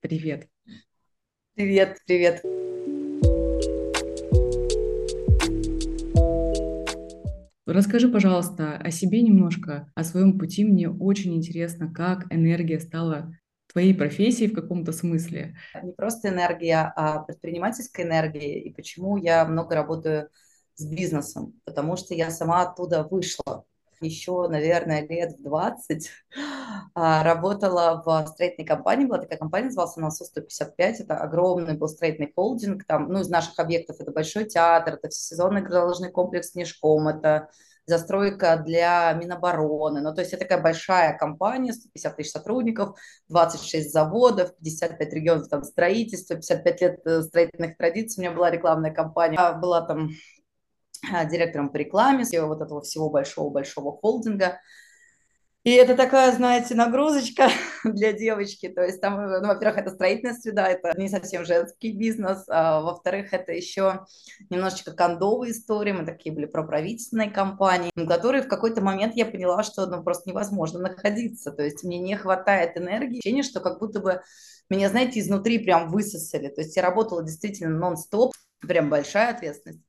Привет. Привет, привет. Расскажи, пожалуйста, о себе немножко, о своем пути. Мне очень интересно, как энергия стала твоей профессией в каком-то смысле. Не просто энергия, а предпринимательская энергия. И почему я много работаю с бизнесом? Потому что я сама оттуда вышла. Еще, наверное, лет в 20 а, работала в строительной компании. Была такая компания, называлась она СО-155. Это огромный был строительный холдинг. Там, ну, из наших объектов это Большой театр, это всесезонный горнолыжный комплекс Снежком, это застройка для Минобороны. Ну, то есть это такая большая компания, 150 тысяч сотрудников, 26 заводов, 55 регионов там строительства, 55 лет э, строительных традиций. У меня была рекламная компания. Была там а, директором по рекламе вот этого всего большого-большого холдинга. И это такая, знаете, нагрузочка для девочки. То есть там, ну, во-первых, это строительная среда, это не совсем женский бизнес. А, во-вторых, это еще немножечко кондовые истории. Мы такие были про правительственные компании, в которые в какой-то момент я поняла, что ну, просто невозможно находиться. То есть мне не хватает энергии. Ощущение, что как будто бы меня, знаете, изнутри прям высосали. То есть я работала действительно нон-стоп, прям большая ответственность.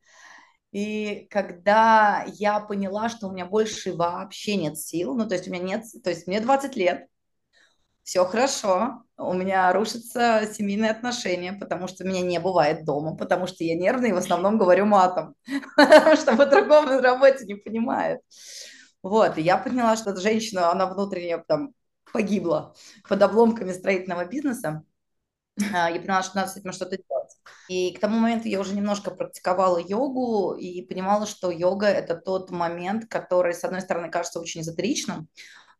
И когда я поняла, что у меня больше вообще нет сил, ну, то есть у меня нет, то есть мне 20 лет, все хорошо, у меня рушатся семейные отношения, потому что меня не бывает дома, потому что я нервная и в основном говорю матом, потому что по-другому на работе не понимает. Вот, и я поняла, что эта женщина, она внутренне там погибла под обломками строительного бизнеса. А, я поняла, что надо с этим что-то делать. И к тому моменту я уже немножко практиковала йогу и понимала, что йога – это тот момент, который, с одной стороны, кажется очень эзотеричным,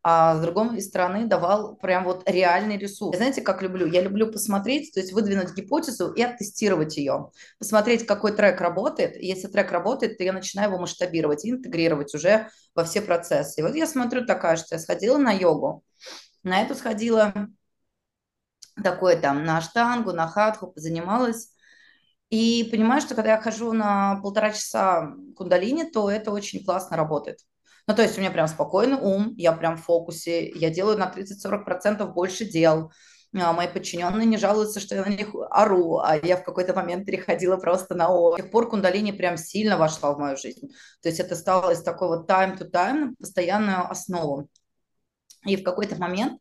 а с другой стороны давал прям вот реальный ресурс. Знаете, как люблю? Я люблю посмотреть, то есть выдвинуть гипотезу и оттестировать ее. Посмотреть, какой трек работает. И если трек работает, то я начинаю его масштабировать и интегрировать уже во все процессы. И вот я смотрю такая, что я сходила на йогу. На эту сходила такое там на штангу, на хатху, позанималась. И понимаю, что когда я хожу на полтора часа кундалини, то это очень классно работает. Ну, то есть у меня прям спокойный ум, я прям в фокусе, я делаю на 30-40% больше дел. А мои подчиненные не жалуются, что я на них ору, а я в какой-то момент переходила просто на О. С тех пор кундалини прям сильно вошла в мою жизнь. То есть это стало из такой вот time to time постоянную основу. И в какой-то момент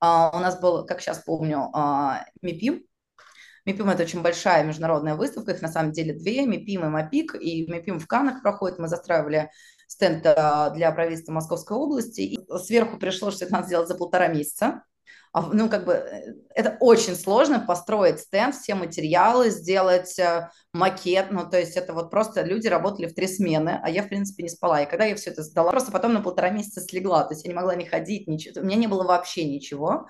а, у нас был, как сейчас помню, а, МИПИМ. МИПИМ – это очень большая международная выставка, их на самом деле две, МИПИМ и МАПИК, и МИПИМ в Канах проходит, мы застраивали стенд а, для правительства Московской области, и сверху пришло, что это надо сделать за полтора месяца, а, ну, как бы, э, это очень сложно построить стенд, все материалы, сделать э, макет, ну, то есть это вот просто люди работали в три смены, а я, в принципе, не спала. И когда я все это сдала, просто потом на полтора месяца слегла, то есть я не могла не ходить, ничего, у меня не было вообще ничего.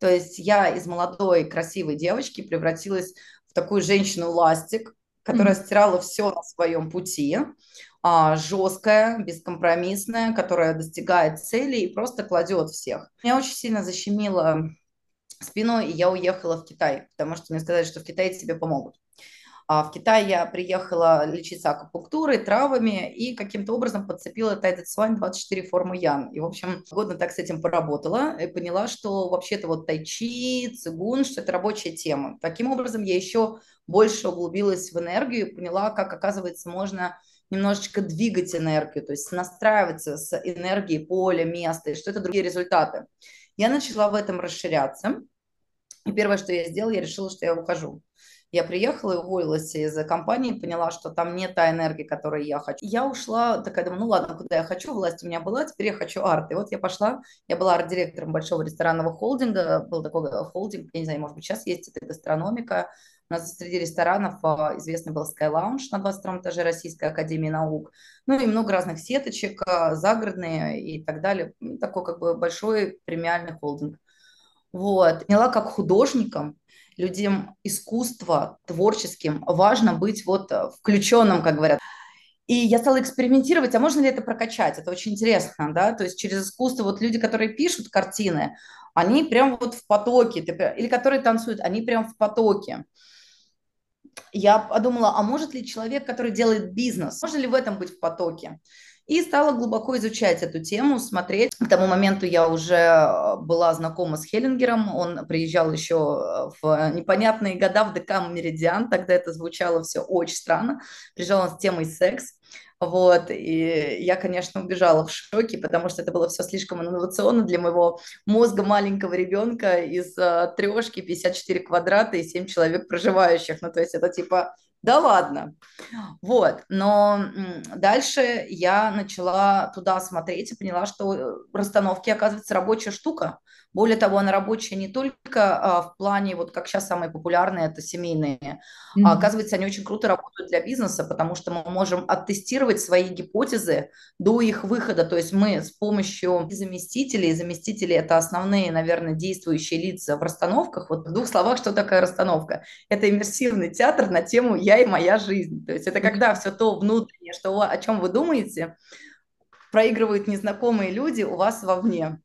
То есть я из молодой, красивой девочки превратилась в такую женщину-ластик, которая mm-hmm. стирала все на своем пути, а, жесткая, бескомпромиссная, которая достигает цели и просто кладет всех. Меня очень сильно защемило спиной, и я уехала в Китай, потому что мне сказали, что в Китае тебе помогут. А в Китай я приехала лечиться акупунктурой, травами и каким-то образом подцепила Тайдет Свайн 24 форму Ян. И, в общем, годно так с этим поработала и поняла, что вообще-то вот тайчи, цигун, что это рабочая тема. Таким образом, я еще больше углубилась в энергию и поняла, как, оказывается, можно немножечко двигать энергию, то есть настраиваться с энергией поля, места, и что это другие результаты. Я начала в этом расширяться. И первое, что я сделала, я решила, что я ухожу. Я приехала и уволилась из компании, поняла, что там не та энергия, которую я хочу. Я ушла, такая думаю, ну ладно, куда я хочу, власть у меня была, теперь я хочу арт. И вот я пошла, я была арт-директором большого ресторанного холдинга, был такой холдинг, я не знаю, может быть, сейчас есть, это гастрономика, у нас среди ресторанов а, известный был Sky Lounge на 22 этаже Российской Академии Наук. Ну и много разных сеточек, а, загородные и так далее. Ну, такой как бы большой премиальный холдинг. Вот. Поняла, как художникам, людям искусства, творческим, важно быть вот а, включенным, как говорят. И я стала экспериментировать, а можно ли это прокачать? Это очень интересно, да, то есть через искусство вот люди, которые пишут картины, они прям вот в потоке, или которые танцуют, они прям в потоке я подумала, а может ли человек, который делает бизнес, можно ли в этом быть в потоке? И стала глубоко изучать эту тему, смотреть. К тому моменту я уже э, была знакома с Хеллингером. Он приезжал еще в непонятные года в ДК Меридиан. Тогда это звучало все очень странно. Приезжал он с темой секс. Вот, и я, конечно, убежала в шоке, потому что это было все слишком инновационно для моего мозга маленького ребенка из uh, трешки 54 квадрата и 7 человек проживающих. Ну, то есть это типа да ладно. Вот, но дальше я начала туда смотреть и поняла, что э, расстановки, оказывается, рабочая штука. Более того, она рабочая не только а, в плане, вот как сейчас самые популярные, это семейные, mm-hmm. а оказывается, они очень круто работают для бизнеса, потому что мы можем оттестировать свои гипотезы до их выхода. То есть мы с помощью заместителей, заместители это основные, наверное, действующие лица в расстановках. Вот в двух словах, что такое расстановка? Это иммерсивный театр на тему «Я и моя жизнь». То есть это когда все то внутреннее, что, о чем вы думаете, проигрывают незнакомые люди у вас вовне.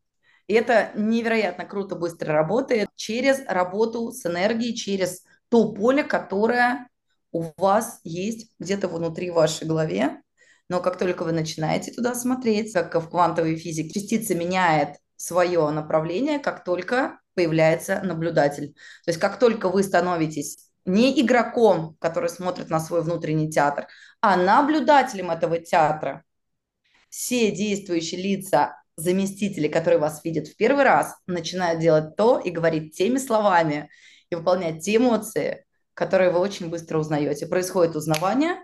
И это невероятно круто, быстро работает через работу с энергией, через то поле, которое у вас есть где-то внутри вашей голове. Но как только вы начинаете туда смотреть, как в квантовой физике, частица меняет свое направление, как только появляется наблюдатель. То есть как только вы становитесь не игроком, который смотрит на свой внутренний театр, а наблюдателем этого театра, все действующие лица заместители, которые вас видят в первый раз, начинают делать то и говорить теми словами и выполнять те эмоции, которые вы очень быстро узнаете. Происходит узнавание,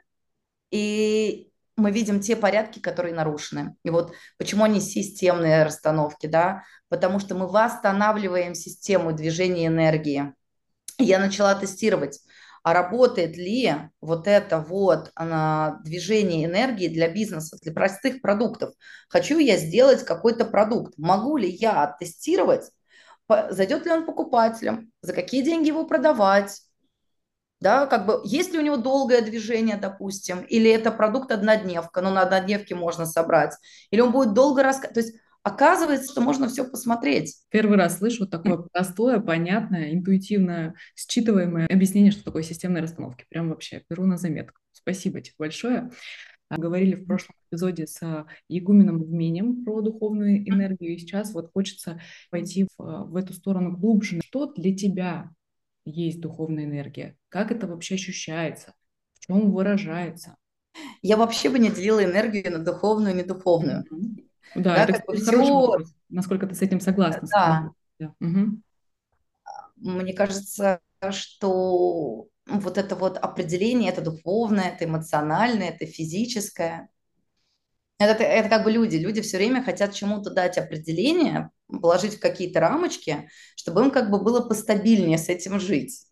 и мы видим те порядки, которые нарушены. И вот почему они системные расстановки, да? Потому что мы восстанавливаем систему движения энергии. Я начала тестировать а работает ли вот это вот она, движение энергии для бизнеса, для простых продуктов. Хочу я сделать какой-то продукт, могу ли я оттестировать, зайдет ли он покупателям, за какие деньги его продавать, да, как бы, есть ли у него долгое движение, допустим, или это продукт однодневка, но на однодневке можно собрать, или он будет долго рассказывать, то есть Оказывается, что можно все посмотреть. Первый раз слышу такое простое, понятное, интуитивное, считываемое объяснение, что такое системные расстановки. Прям вообще беру на заметку. Спасибо тебе большое. А, говорили в прошлом эпизоде с Игуменом Вменем про духовную энергию, и сейчас вот хочется пойти в, в эту сторону глубже. Что для тебя есть духовная энергия? Как это вообще ощущается? В чем выражается? Я вообще бы не делила энергию на духовную и недуховную. Mm-hmm. Да, да это как хороший вопрос. Насколько ты с этим согласна? Да. да. Угу. Мне кажется, что вот это вот определение, это духовное, это эмоциональное, это физическое. Это, это как бы люди. Люди все время хотят чему-то дать определение, положить в какие-то рамочки, чтобы им как бы было постабильнее с этим жить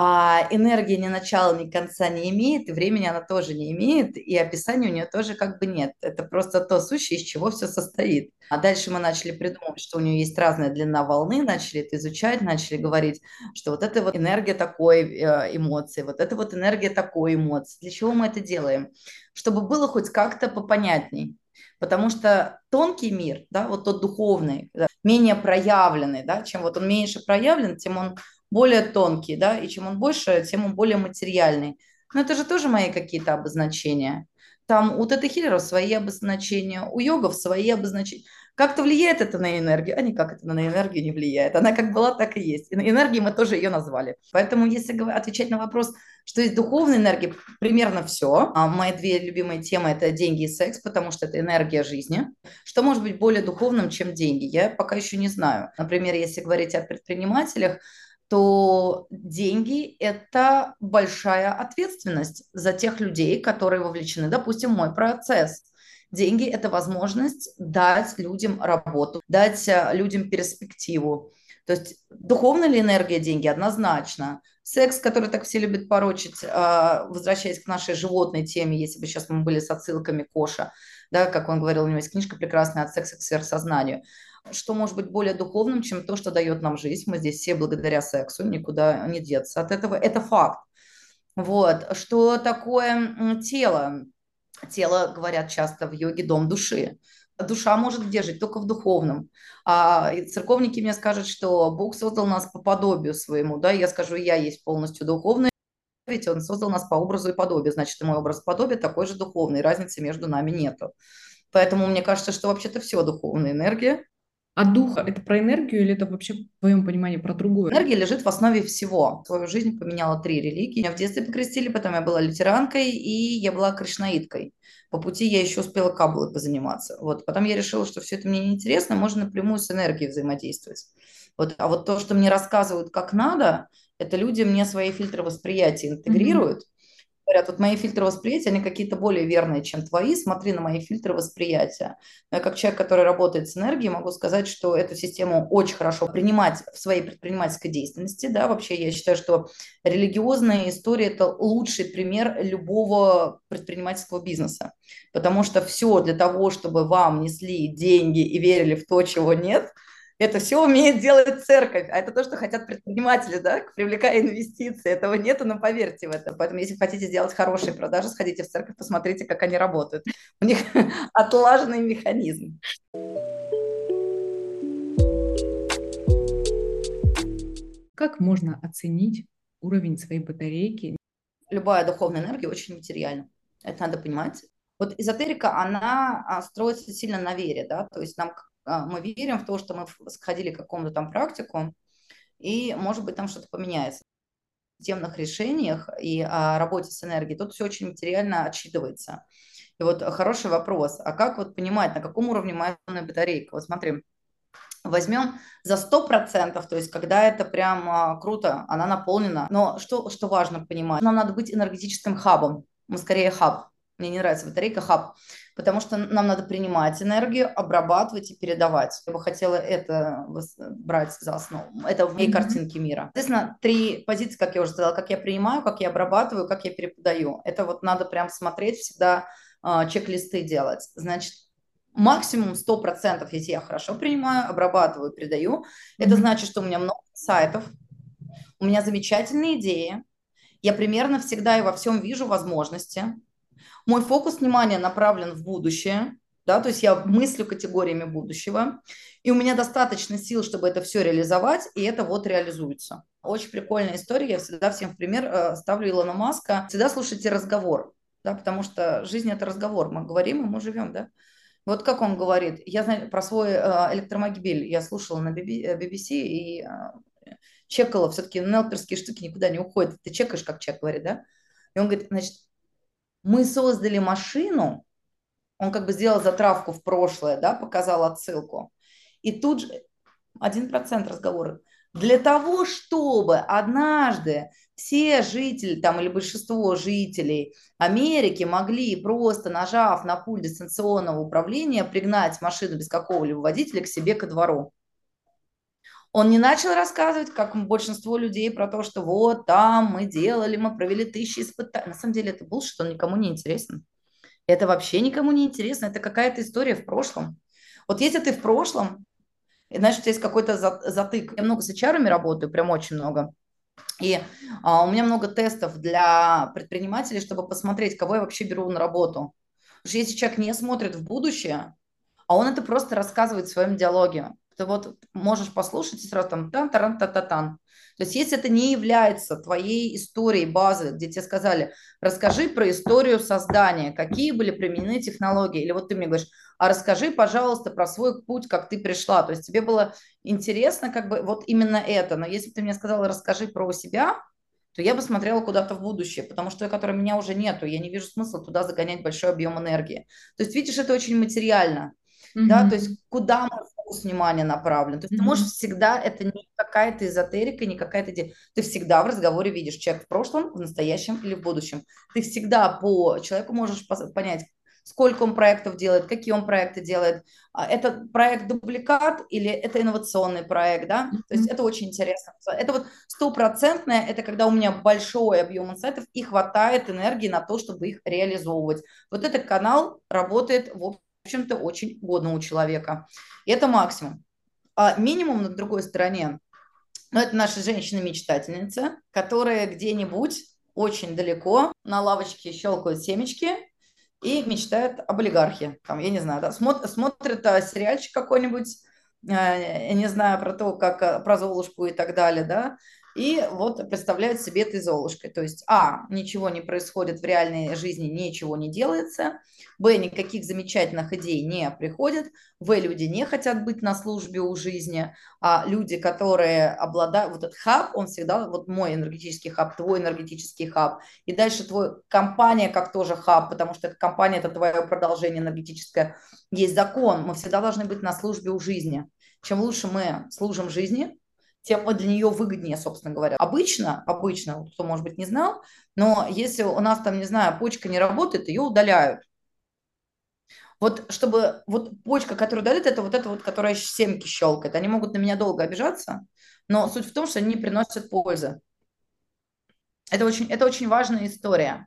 а энергия ни начала, ни конца не имеет, и времени она тоже не имеет, и описания у нее тоже как бы нет. Это просто то сущее, из чего все состоит. А дальше мы начали придумывать, что у нее есть разная длина волны, начали это изучать, начали говорить, что вот это вот энергия такой э, эмоции, вот это вот энергия такой эмоции. Для чего мы это делаем? Чтобы было хоть как-то попонятней. Потому что тонкий мир, да, вот тот духовный, да, менее проявленный, да, чем вот он меньше проявлен, тем он более тонкий, да, и чем он больше, тем он более материальный. Но это же тоже мои какие-то обозначения. Там у тета-хиллеров свои обозначения, у йогов свои обозначения. Как-то влияет это на энергию, а никак это на энергию не влияет. Она как была, так и есть. И на энергии мы тоже ее назвали. Поэтому если отвечать на вопрос, что есть духовная энергия, примерно все. А мои две любимые темы – это деньги и секс, потому что это энергия жизни. Что может быть более духовным, чем деньги? Я пока еще не знаю. Например, если говорить о предпринимателях, то деньги – это большая ответственность за тех людей, которые вовлечены, допустим, в мой процесс. Деньги – это возможность дать людям работу, дать э, людям перспективу. То есть духовная ли энергия деньги? Однозначно. Секс, который так все любят порочить, э, возвращаясь к нашей животной теме, если бы сейчас мы были с отсылками Коша, да, как он говорил, у него есть книжка прекрасная «От секса к сверхсознанию» что может быть более духовным, чем то, что дает нам жизнь. Мы здесь все благодаря сексу, никуда не деться от этого. Это факт. Вот. Что такое тело? Тело, говорят часто в йоге, дом души. Душа может где жить? Только в духовном. А церковники мне скажут, что Бог создал нас по подобию своему. Да? Я скажу, я есть полностью духовный ведь он создал нас по образу и подобию, значит, и мой образ и подобие такой же духовный, разницы между нами нету. Поэтому мне кажется, что вообще-то все духовная энергия. А дух – это про энергию или это вообще, в твоем понимании, про другое? Энергия лежит в основе всего. Свою жизнь поменяла три религии. Меня в детстве покрестили, потом я была лютеранкой и я была кришнаиткой. По пути я еще успела каблой позаниматься. Вот. Потом я решила, что все это мне неинтересно, можно напрямую с энергией взаимодействовать. Вот. А вот то, что мне рассказывают, как надо, это люди мне свои фильтры восприятия интегрируют. Mm-hmm говорят, вот мои фильтры восприятия, они какие-то более верные, чем твои, смотри на мои фильтры восприятия. Но я как человек, который работает с энергией, могу сказать, что эту систему очень хорошо принимать в своей предпринимательской деятельности. Да, вообще я считаю, что религиозная история – это лучший пример любого предпринимательского бизнеса, потому что все для того, чтобы вам несли деньги и верили в то, чего нет – это все умеет делать церковь, а это то, что хотят предприниматели, да, привлекая инвестиции. Этого нету, но поверьте в это. Поэтому, если хотите сделать хорошие продажи, сходите в церковь, посмотрите, как они работают. У них отлаженный механизм. Как можно оценить уровень своей батарейки? Любая духовная энергия очень материальна. Это надо понимать. Вот эзотерика, она а, строится сильно на вере, да, то есть нам мы верим в то, что мы сходили к какому-то там практику, и, может быть, там что-то поменяется. В темных решениях и о работе с энергией тут все очень материально отсчитывается. И вот хороший вопрос, а как вот понимать, на каком уровне моя батарейка? Вот смотри, возьмем за 100%, то есть когда это прям а, круто, она наполнена. Но что, что важно понимать? Нам надо быть энергетическим хабом. Мы скорее хаб. Мне не нравится батарейка хаб, потому что нам надо принимать энергию, обрабатывать и передавать. Я бы хотела это брать за основу. Это в моей mm-hmm. картинке мира. Соответственно, три позиции, как я уже сказала, как я принимаю, как я обрабатываю, как я переподаю. Это вот надо прям смотреть, всегда э, чек-листы делать. Значит, максимум 100%, если я хорошо принимаю, обрабатываю, передаю. Mm-hmm. Это значит, что у меня много сайтов, у меня замечательные идеи, я примерно всегда и во всем вижу возможности, мой фокус внимания направлен в будущее, да, то есть я мыслю категориями будущего, и у меня достаточно сил, чтобы это все реализовать, и это вот реализуется. Очень прикольная история, я всегда всем в пример э, ставлю Илона Маска. Всегда слушайте разговор, да, потому что жизнь – это разговор, мы говорим, и мы живем, да. Вот как он говорит, я знаю про свой э, электромобиль, я слушала на BBC и э, чекала, все-таки нелперские штуки никуда не уходят, ты чекаешь, как чек говорит, да, и он говорит, значит, мы создали машину, он как бы сделал затравку в прошлое, да, показал отсылку, и тут же один процент разговора. Для того, чтобы однажды все жители там или большинство жителей Америки могли просто нажав на пульт дистанционного управления пригнать машину без какого-либо водителя к себе ко двору. Он не начал рассказывать, как большинство людей, про то, что вот там мы делали, мы провели тысячи испытаний. На самом деле это был, что никому не интересно. Это вообще никому не интересно. Это какая-то история в прошлом. Вот если ты в прошлом, знаешь, у тебя есть какой-то затык. Я много с HR работаю, прям очень много. И а, у меня много тестов для предпринимателей, чтобы посмотреть, кого я вообще беру на работу. Потому что если человек не смотрит в будущее, а он это просто рассказывает в своем диалоге, ты вот можешь послушать и сразу там тан таран та та тан То есть если это не является твоей историей базы, где тебе сказали, расскажи про историю создания, какие были применены технологии, или вот ты мне говоришь, а расскажи, пожалуйста, про свой путь, как ты пришла. То есть тебе было интересно как бы вот именно это. Но если бы ты мне сказала, расскажи про себя, то я бы смотрела куда-то в будущее, потому что, которое меня уже нету, я не вижу смысла туда загонять большой объем энергии. То есть, видишь, это очень материально. Mm-hmm. Да, то есть куда мы фокус внимания направлен. То есть mm-hmm. ты можешь всегда, это не какая-то эзотерика, не какая-то. Ты всегда в разговоре видишь человек в прошлом, в настоящем или в будущем. Ты всегда по человеку можешь понять, сколько он проектов делает, какие он проекты делает. А это проект дубликат или это инновационный проект, да? Mm-hmm. То есть это очень интересно. Это вот стопроцентное, это когда у меня большой объем инсайтов и хватает энергии на то, чтобы их реализовывать. Вот этот канал работает в общем-то, очень годно у человека. Это максимум. А минимум на другой стороне, ну, это наша женщина-мечтательница, которая где-нибудь очень далеко на лавочке щелкают семечки и мечтает об олигархе. Там, я не знаю, да, смотрит, смотрит а, сериальчик какой-нибудь, а, я не знаю, про то, как а, про Золушку и так далее, да, и вот представляют себе этой Золушкой. То есть, а, ничего не происходит в реальной жизни, ничего не делается, б, никаких замечательных идей не приходит, в, люди не хотят быть на службе у жизни, а люди, которые обладают, вот этот хаб, он всегда, вот мой энергетический хаб, твой энергетический хаб, и дальше твой компания как тоже хаб, потому что эта компания – это твое продолжение энергетическое. Есть закон, мы всегда должны быть на службе у жизни. Чем лучше мы служим жизни, тем для нее выгоднее, собственно говоря. Обычно, обычно, кто, может быть, не знал, но если у нас там, не знаю, почка не работает, ее удаляют. Вот чтобы, вот почка, которая удаляет, это вот это вот, которая семки щелкает. Они могут на меня долго обижаться, но суть в том, что они приносят пользы. Это очень, это очень важная история.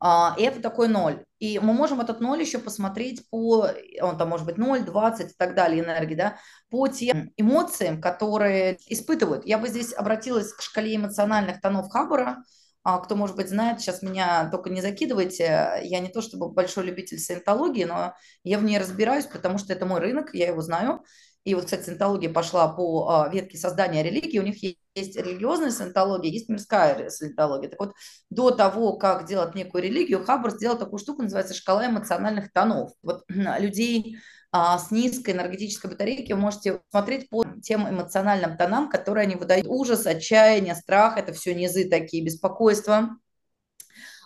А, и это такой ноль. И мы можем этот ноль еще посмотреть по, он там может быть 0, 20 и так далее энергии, да, по тем эмоциям, которые испытывают. Я бы здесь обратилась к шкале эмоциональных тонов Хаббара. А, кто, может быть, знает, сейчас меня только не закидывайте. Я не то чтобы большой любитель саентологии, но я в ней разбираюсь, потому что это мой рынок, я его знаю. И вот, кстати, саентология пошла по а, ветке создания религии. У них есть религиозная саентология, есть мирская саентология. Так вот, до того, как делать некую религию, Хаббар сделал такую штуку, называется шкала эмоциональных тонов. Вот людей а, с низкой энергетической батарейки вы можете смотреть по тем эмоциональным тонам, которые они выдают. Ужас, отчаяние, страх – это все низы такие, беспокойство.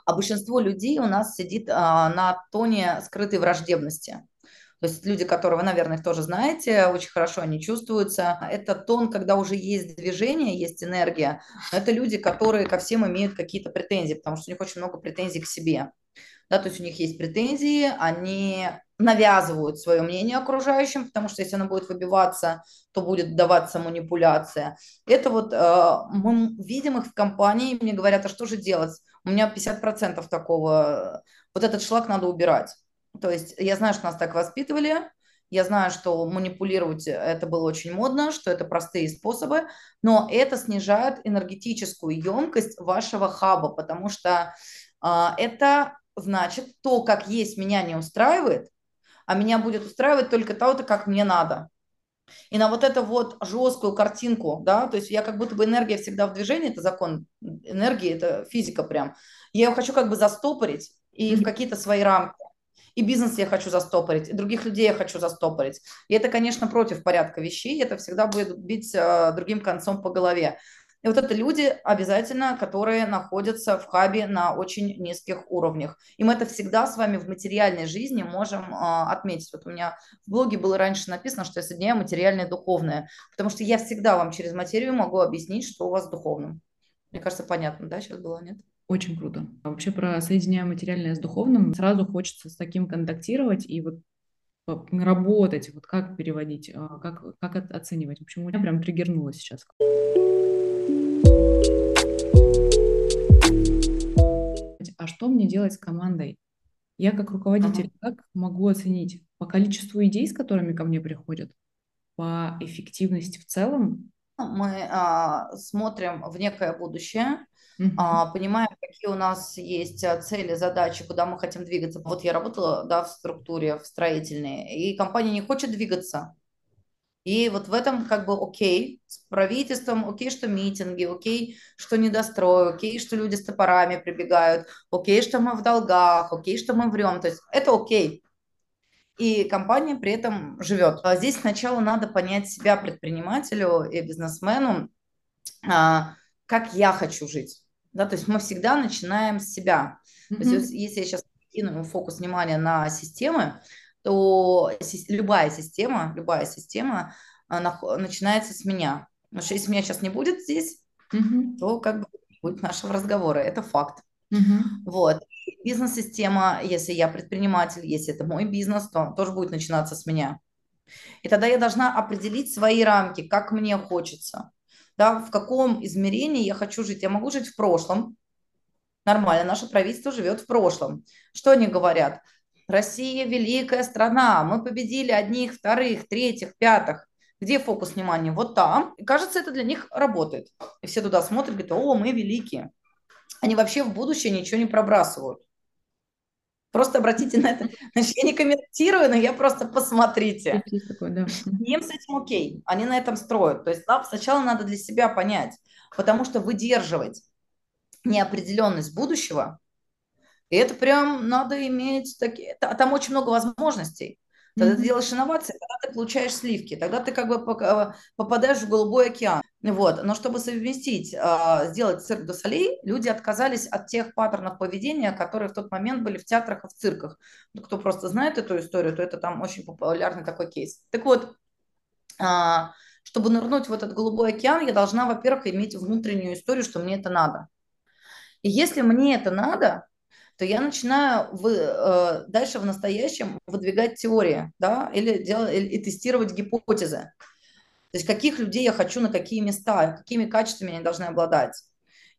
А большинство людей у нас сидит а, на тоне скрытой враждебности. То есть люди, которые вы, наверное, их тоже знаете, очень хорошо они чувствуются. Это тон, когда уже есть движение, есть энергия. Но это люди, которые ко всем имеют какие-то претензии, потому что у них очень много претензий к себе. Да, то есть у них есть претензии, они навязывают свое мнение окружающим, потому что если оно будет выбиваться, то будет даваться манипуляция. Это вот э, мы видим их в компании, мне говорят, а что же делать? У меня 50% такого, вот этот шлак надо убирать. То есть я знаю, что нас так воспитывали, я знаю, что манипулировать это было очень модно, что это простые способы, но это снижает энергетическую емкость вашего хаба, потому что э, это значит, то, как есть, меня не устраивает, а меня будет устраивать только то, как мне надо. И на вот эту вот жесткую картинку, да, то есть я как будто бы энергия всегда в движении, это закон энергии, это физика прям. Я ее хочу как бы застопорить и в какие-то свои рамки. И бизнес я хочу застопорить, и других людей я хочу застопорить. И это, конечно, против порядка вещей, это всегда будет бить э, другим концом по голове. И вот это люди обязательно, которые находятся в хабе на очень низких уровнях. И мы это всегда с вами в материальной жизни можем э, отметить. Вот у меня в блоге было раньше написано, что я соединяю материальное и духовное, потому что я всегда вам через материю могу объяснить, что у вас духовным. Мне кажется, понятно, да, сейчас было, нет? Очень круто. А вообще про соединяя материальное с духовным, сразу хочется с таким контактировать и вот работать, вот как переводить, а, как, как оценивать. В общем, у меня прям триггернуло сейчас. А что мне делать с командой? Я как руководитель, ага. как могу оценить по количеству идей, с которыми ко мне приходят, по эффективности в целом? Мы а, смотрим в некое будущее, а, понимаем, какие у нас есть а, цели, задачи, куда мы хотим двигаться. Вот я работала да, в структуре, в строительной, и компания не хочет двигаться. И вот в этом как бы окей, с правительством, окей, что митинги, окей, что недострой, окей, что люди с топорами прибегают, окей, что мы в долгах, окей, что мы врем. То есть это окей. И компания при этом живет. А здесь сначала надо понять себя предпринимателю и бизнесмену, а, как я хочу жить. Да, то есть мы всегда начинаем с себя. Mm-hmm. То есть если я сейчас кину фокус внимания на системы, то любая система, любая система она начинается с меня. Потому что если меня сейчас не будет здесь, mm-hmm. то как бы будет нашего разговора. Это факт. Mm-hmm. Вот. Бизнес-система, если я предприниматель, если это мой бизнес, то тоже будет начинаться с меня. И тогда я должна определить свои рамки, как мне хочется. Да, в каком измерении я хочу жить. Я могу жить в прошлом. Нормально, наше правительство живет в прошлом. Что они говорят? Россия великая страна, мы победили одних, вторых, третьих, пятых. Где фокус внимания? Вот там. И кажется, это для них работает. И все туда смотрят, говорят, о, мы великие. Они вообще в будущее ничего не пробрасывают. Просто обратите на это. Значит, я не комментирую, но я просто посмотрите. Да. Им с этим окей. Они на этом строят. То есть нам сначала надо для себя понять, Потому что выдерживать неопределенность будущего, это прям надо иметь такие... Там очень много возможностей. Mm-hmm. ты делаешь инновации, тогда ты получаешь сливки, тогда ты как бы э, попадаешь в голубой океан. Вот. Но чтобы совместить, а, сделать цирк до солей, люди отказались от тех паттернов поведения, которые в тот момент были в театрах и в цирках. Кто просто знает эту историю, то это там очень популярный такой кейс. Так вот, а, чтобы нырнуть в этот голубой океан, я должна, во-первых, иметь внутреннюю историю, что мне это надо. И если мне это надо, то я начинаю в, э, дальше в настоящем выдвигать теории, да, или, делать, или, и тестировать гипотезы. То есть каких людей я хочу на какие места, какими качествами они должны обладать.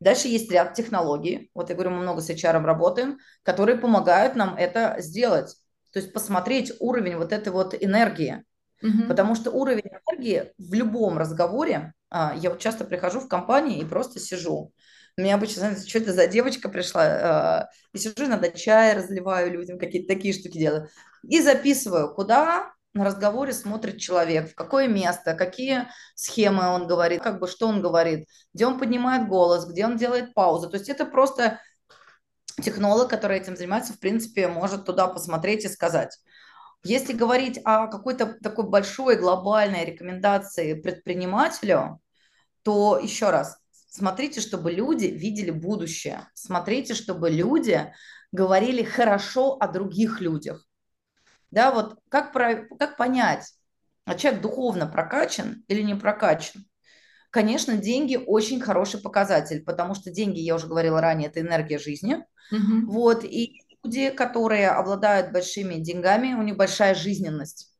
Дальше есть ряд технологий, вот я говорю, мы много с HR работаем, которые помогают нам это сделать. То есть посмотреть уровень вот этой вот энергии. Угу. Потому что уровень энергии в любом разговоре, а, я вот часто прихожу в компании и просто сижу. Меня обычно, знаете, что это за девочка пришла, э, и сижу, иногда чай разливаю людям, какие-то такие штуки делаю. И записываю, куда на разговоре смотрит человек, в какое место, какие схемы он говорит, как бы что он говорит, где он поднимает голос, где он делает паузу. То есть это просто технолог, который этим занимается, в принципе, может туда посмотреть и сказать. Если говорить о какой-то такой большой глобальной рекомендации предпринимателю, то еще раз, Смотрите, чтобы люди видели будущее. Смотрите, чтобы люди говорили хорошо о других людях. Да, вот как, про, как понять, а человек духовно прокачан или не прокачан? Конечно, деньги очень хороший показатель, потому что деньги, я уже говорила ранее, это энергия жизни. Угу. Вот, и люди, которые обладают большими деньгами, у них большая жизненность.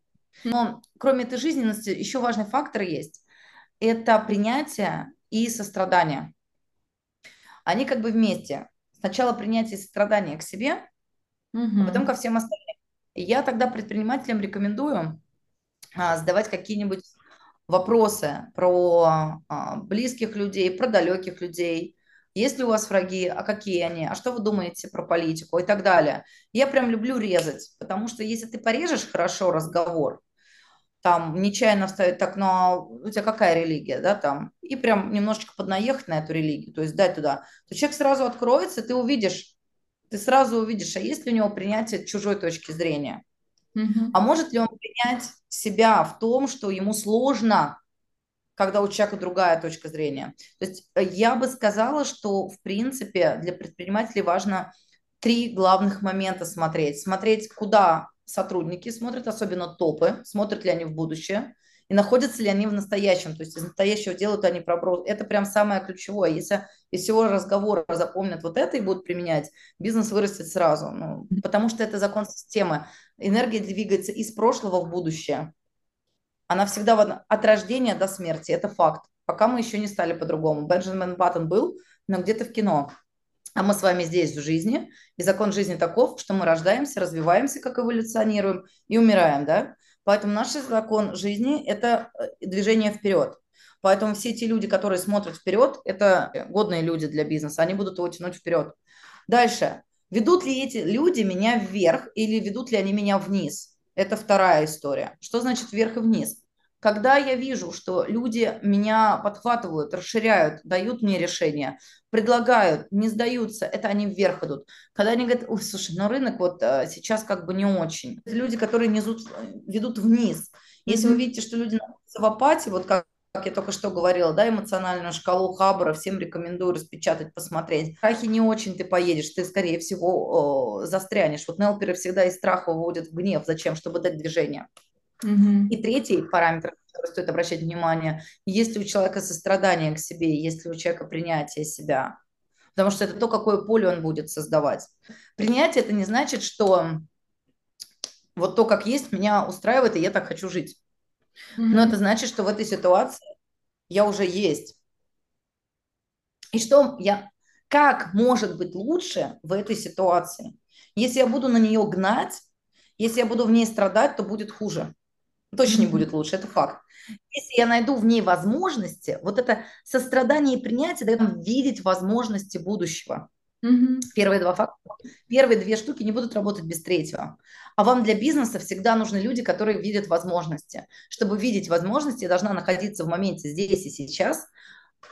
Но кроме этой жизненности еще важный фактор есть. Это принятие и сострадание. Они как бы вместе. Сначала принятие сострадания к себе, угу. а потом ко всем остальным. Я тогда предпринимателям рекомендую а, задавать какие-нибудь вопросы про а, близких людей, про далеких людей. Есть ли у вас враги, а какие они, а что вы думаете про политику и так далее. Я прям люблю резать, потому что если ты порежешь хорошо разговор, там нечаянно вставить так, ну а у тебя какая религия, да, там, и прям немножечко поднаехать на эту религию, то есть дать туда, то человек сразу откроется, ты увидишь, ты сразу увидишь, а есть ли у него принятие чужой точки зрения, угу. а может ли он принять себя в том, что ему сложно, когда у человека другая точка зрения. То есть э, я бы сказала, что в принципе для предпринимателей важно три главных момента смотреть. Смотреть, куда сотрудники смотрят, особенно топы, смотрят ли они в будущее, и находятся ли они в настоящем, то есть из настоящего делают они проброс. Это прям самое ключевое. Если из всего разговора запомнят вот это и будут применять, бизнес вырастет сразу. Ну, потому что это закон системы. Энергия двигается из прошлого в будущее. Она всегда в... от рождения до смерти. Это факт. Пока мы еще не стали по-другому. Бенджамин Баттон был, но где-то в кино. А мы с вами здесь в жизни, и закон жизни таков, что мы рождаемся, развиваемся, как эволюционируем, и умираем, да? Поэтому наш закон жизни – это э, движение вперед. Поэтому все те люди, которые смотрят вперед, это годные люди для бизнеса, они будут его тянуть вперед. Дальше. Ведут ли эти люди меня вверх или ведут ли они меня вниз? Это вторая история. Что значит вверх и вниз? Когда я вижу, что люди меня подхватывают, расширяют, дают мне решения, предлагают, не сдаются, это они вверх идут. Когда они говорят, ой, слушай, ну рынок вот а, сейчас как бы не очень. Это люди, которые несут, ведут вниз. Если mm-hmm. вы видите, что люди находятся в апатии, вот как как я только что говорила, да, эмоциональную шкалу Хаббара всем рекомендую распечатать, посмотреть. В страхе не очень ты поедешь, ты, скорее всего, о, застрянешь. Вот нелперы всегда из страха выводят в гнев. Зачем? Чтобы дать движение. Угу. И третий параметр, на который стоит обращать внимание, есть ли у человека сострадание к себе, есть ли у человека принятие себя. Потому что это то, какое поле он будет создавать. Принятие – это не значит, что вот то, как есть, меня устраивает, и я так хочу жить. Но это значит, что в этой ситуации я уже есть. И что я, как может быть лучше в этой ситуации? Если я буду на нее гнать, если я буду в ней страдать, то будет хуже точно не будет лучше, это факт. Если я найду в ней возможности, вот это сострадание и принятие дает нам видеть возможности будущего. Угу. Первые два факта. Первые две штуки не будут работать без третьего. А вам для бизнеса всегда нужны люди, которые видят возможности. Чтобы видеть возможности, я должна находиться в моменте здесь и сейчас,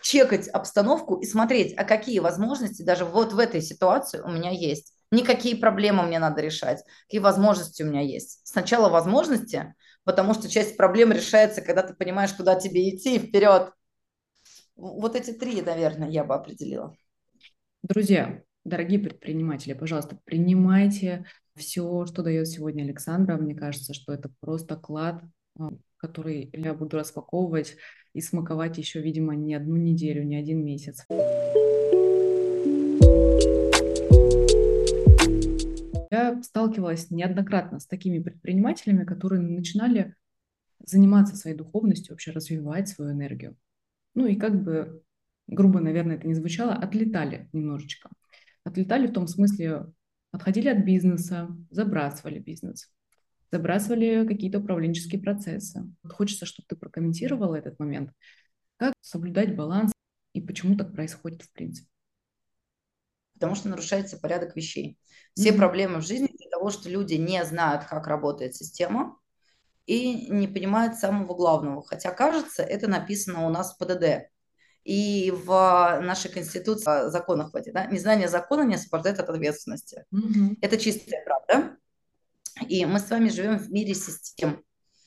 чекать обстановку и смотреть, а какие возможности даже вот в этой ситуации у меня есть. Никакие проблемы мне надо решать, какие возможности у меня есть. Сначала возможности, потому что часть проблем решается, когда ты понимаешь, куда тебе идти, вперед. Вот эти три, наверное, я бы определила. Друзья, дорогие предприниматели, пожалуйста, принимайте все, что дает сегодня Александра. Мне кажется, что это просто клад, а, который я буду распаковывать и смаковать еще, видимо, не одну неделю, не один месяц. Я сталкивалась неоднократно с такими предпринимателями, которые начинали заниматься своей духовностью, вообще развивать свою энергию. Ну и как бы, грубо, наверное, это не звучало, отлетали немножечко. Отлетали в том смысле, отходили от бизнеса, забрасывали бизнес, забрасывали какие-то управленческие процессы. Вот хочется, чтобы ты прокомментировала этот момент. Как соблюдать баланс и почему так происходит в принципе? Потому что нарушается порядок вещей. Все mm-hmm. проблемы в жизни из-за того, что люди не знают, как работает система и не понимают самого главного. Хотя, кажется, это написано у нас в ПДД и в нашей Конституции, в законах в этих, да, незнание закона не освобождает от ответственности. Mm-hmm. Это чистая правда. И мы с вами живем в мире систем.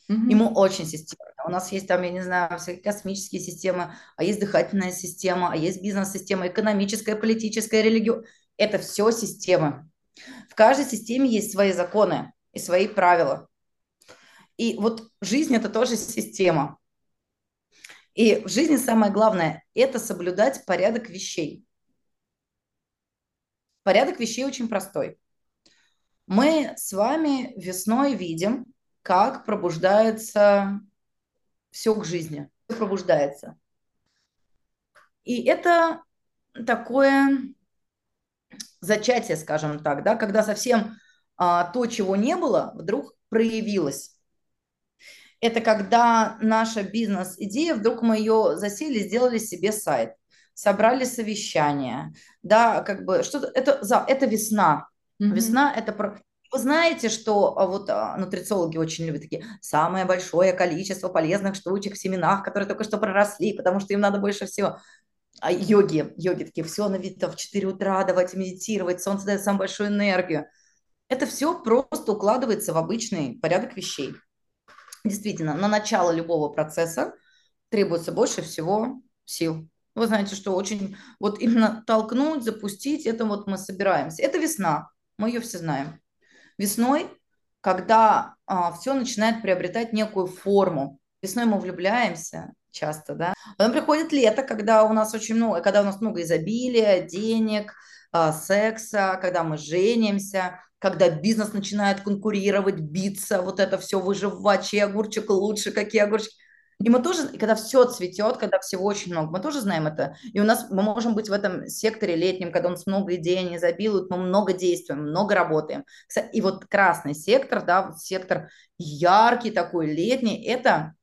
Mm-hmm. Ему очень системно. У нас есть там, я не знаю, всякие космические системы, а есть дыхательная система, а есть бизнес-система, экономическая, политическая, религиозная. Это все системы. В каждой системе есть свои законы и свои правила. И вот жизнь – это тоже система. И в жизни самое главное – это соблюдать порядок вещей. Порядок вещей очень простой. Мы с вами весной видим, как пробуждается все к жизни, пробуждается. И это такое зачатие, скажем так, да, когда совсем а, то, чего не было, вдруг проявилось. Это когда наша бизнес-идея, вдруг мы ее засели, сделали себе сайт, собрали совещание, да, как бы что-то, это, это весна, Mm-hmm. Весна – это про... Вы знаете, что а, вот а, нутрициологи очень любят такие самое большое количество полезных штучек в семенах, которые только что проросли, потому что им надо больше всего. А йоги, йоги такие, все на вид в 4 утра, давайте медитировать, солнце дает самую большую энергию. Это все просто укладывается в обычный порядок вещей. Действительно, на начало любого процесса требуется больше всего сил. Вы знаете, что очень вот именно толкнуть, запустить, это вот мы собираемся. Это весна. Мы ее все знаем. Весной, когда а, все начинает приобретать некую форму, весной мы влюбляемся часто, да. Потом приходит лето, когда у нас очень много, когда у нас много изобилия, денег, а, секса, когда мы женимся, когда бизнес начинает конкурировать, биться, вот это все выживать, чей огурчик лучше, какие огурчики. И мы тоже, когда все цветет, когда всего очень много, мы тоже знаем это. И у нас мы можем быть в этом секторе летнем, когда у нас много идей, они изобилуют, мы много действуем, много работаем. И вот красный сектор, да, сектор яркий такой, летний, это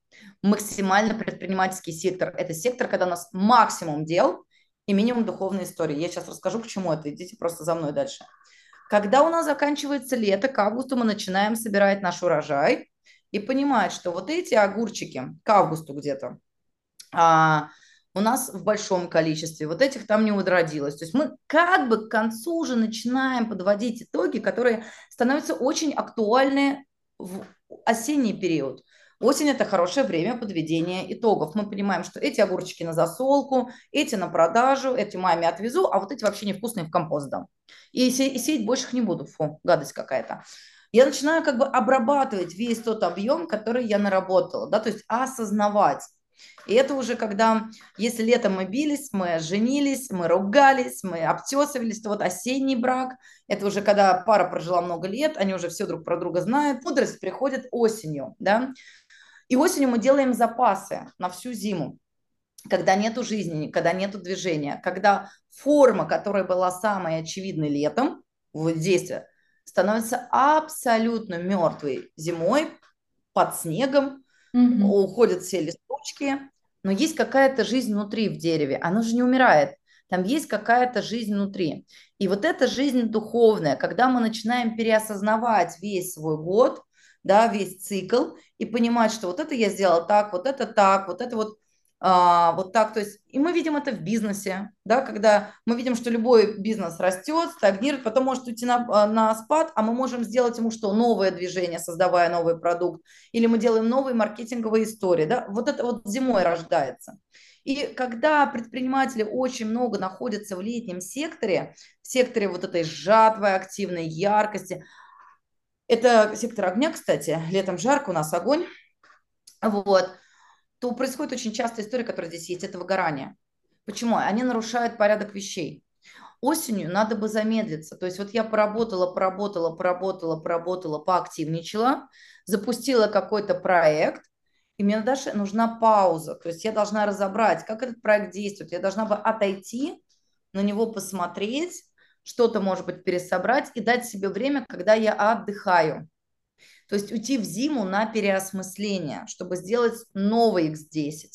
максимально предпринимательский сектор. Это сектор, когда у нас максимум дел и минимум духовной истории. Я сейчас расскажу, к чему это. Идите просто за мной дальше. Когда у нас заканчивается лето, к августу мы начинаем собирать наш урожай, и понимать, что вот эти огурчики к августу где-то а, у нас в большом количестве, вот этих там не возродилось. То есть мы как бы к концу уже начинаем подводить итоги, которые становятся очень актуальны в осенний период. Осень – это хорошее время подведения итогов. Мы понимаем, что эти огурчики на засолку, эти на продажу, эти маме отвезу, а вот эти вообще невкусные в компост дам. И, и сеять больше их не буду. Фу, гадость какая-то я начинаю как бы обрабатывать весь тот объем, который я наработала, да, то есть осознавать. И это уже когда, если летом мы бились, мы женились, мы ругались, мы обтесывались, то вот осенний брак, это уже когда пара прожила много лет, они уже все друг про друга знают. Мудрость приходит осенью, да. И осенью мы делаем запасы на всю зиму когда нету жизни, когда нету движения, когда форма, которая была самой очевидной летом, в действии, становится абсолютно мертвый зимой под снегом, mm-hmm. уходят все листочки, но есть какая-то жизнь внутри в дереве, оно же не умирает. Там есть какая-то жизнь внутри. И вот эта жизнь духовная, когда мы начинаем переосознавать весь свой год, да, весь цикл, и понимать, что вот это я сделал так, вот это так, вот это вот А, вот так, то есть, и мы видим это в бизнесе, да, когда мы видим, что любой бизнес растет, стагнирует, потом может уйти на, а, на спад, а мы можем сделать ему что? Новое движение, создавая новый продукт, или мы делаем новые маркетинговые истории, да, вот это вот зимой рождается. И когда предприниматели очень много находятся в летнем секторе, в секторе вот этой жатвы активной, яркости, это сектор огня, кстати, летом жарко, у нас огонь, вот, то происходит очень частая история, которая здесь есть, это выгорание. Почему? Они нарушают порядок вещей. Осенью надо бы замедлиться. То есть вот я поработала, поработала, поработала, поработала, поактивничала, запустила какой-то проект, и мне даже нужна пауза. То есть я должна разобрать, как этот проект действует. Я должна бы отойти, на него посмотреть, что-то, может быть, пересобрать и дать себе время, когда я отдыхаю. То есть уйти в зиму на переосмысление, чтобы сделать новый X10.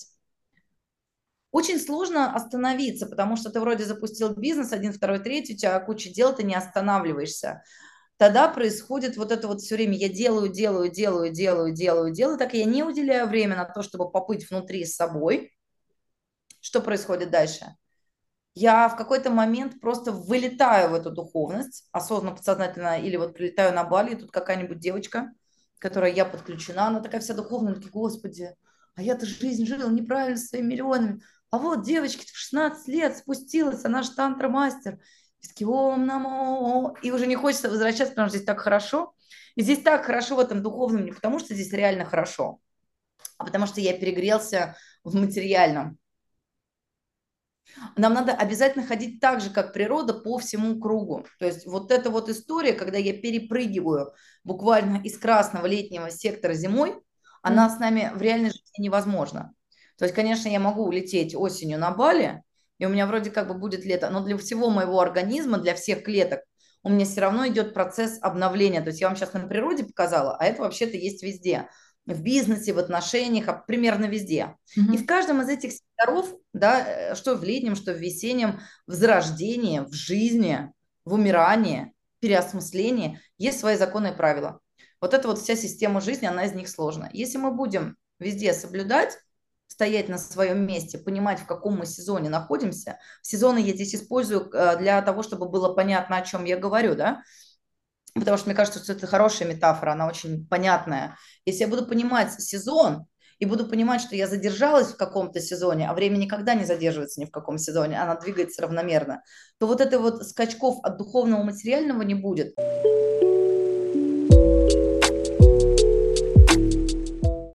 Очень сложно остановиться, потому что ты вроде запустил бизнес, один, второй, третий, у тебя куча дел, ты не останавливаешься. Тогда происходит вот это вот все время, я делаю, делаю, делаю, делаю, делаю, делаю, так я не уделяю время на то, чтобы побыть внутри с собой. Что происходит дальше? Я в какой-то момент просто вылетаю в эту духовность, осознанно, подсознательно, или вот прилетаю на Бали, и тут какая-нибудь девочка – которой я подключена, она такая вся духовная, такие, господи, а я-то жизнь жила неправильно своими миллионами. А вот девочки в 16 лет спустилась, она же тантра-мастер. И такие, ом, и уже не хочется возвращаться, потому что здесь так хорошо. И здесь так хорошо в этом духовном, не потому что здесь реально хорошо, а потому что я перегрелся в материальном. Нам надо обязательно ходить так же, как природа, по всему кругу. То есть вот эта вот история, когда я перепрыгиваю буквально из красного летнего сектора зимой, она с нами в реальной жизни невозможна. То есть, конечно, я могу улететь осенью на Бали, и у меня вроде как бы будет лето, но для всего моего организма, для всех клеток, у меня все равно идет процесс обновления. То есть я вам сейчас на природе показала, а это вообще-то есть везде в бизнесе, в отношениях, а примерно везде. Mm-hmm. И в каждом из этих секторов, да, э, что в летнем, что в весеннем, в зарождении, в жизни, в умирании, переосмыслении, есть свои законы и правила. Вот эта вот вся система жизни, она из них сложна. Если мы будем везде соблюдать, стоять на своем месте, понимать, в каком мы сезоне находимся. Сезоны я здесь использую э, для того, чтобы было понятно, о чем я говорю, да, потому что мне кажется, что это хорошая метафора, она очень понятная. Если я буду понимать сезон, и буду понимать, что я задержалась в каком-то сезоне, а время никогда не задерживается ни в каком сезоне, она двигается равномерно, то вот это вот скачков от духовного материального не будет. У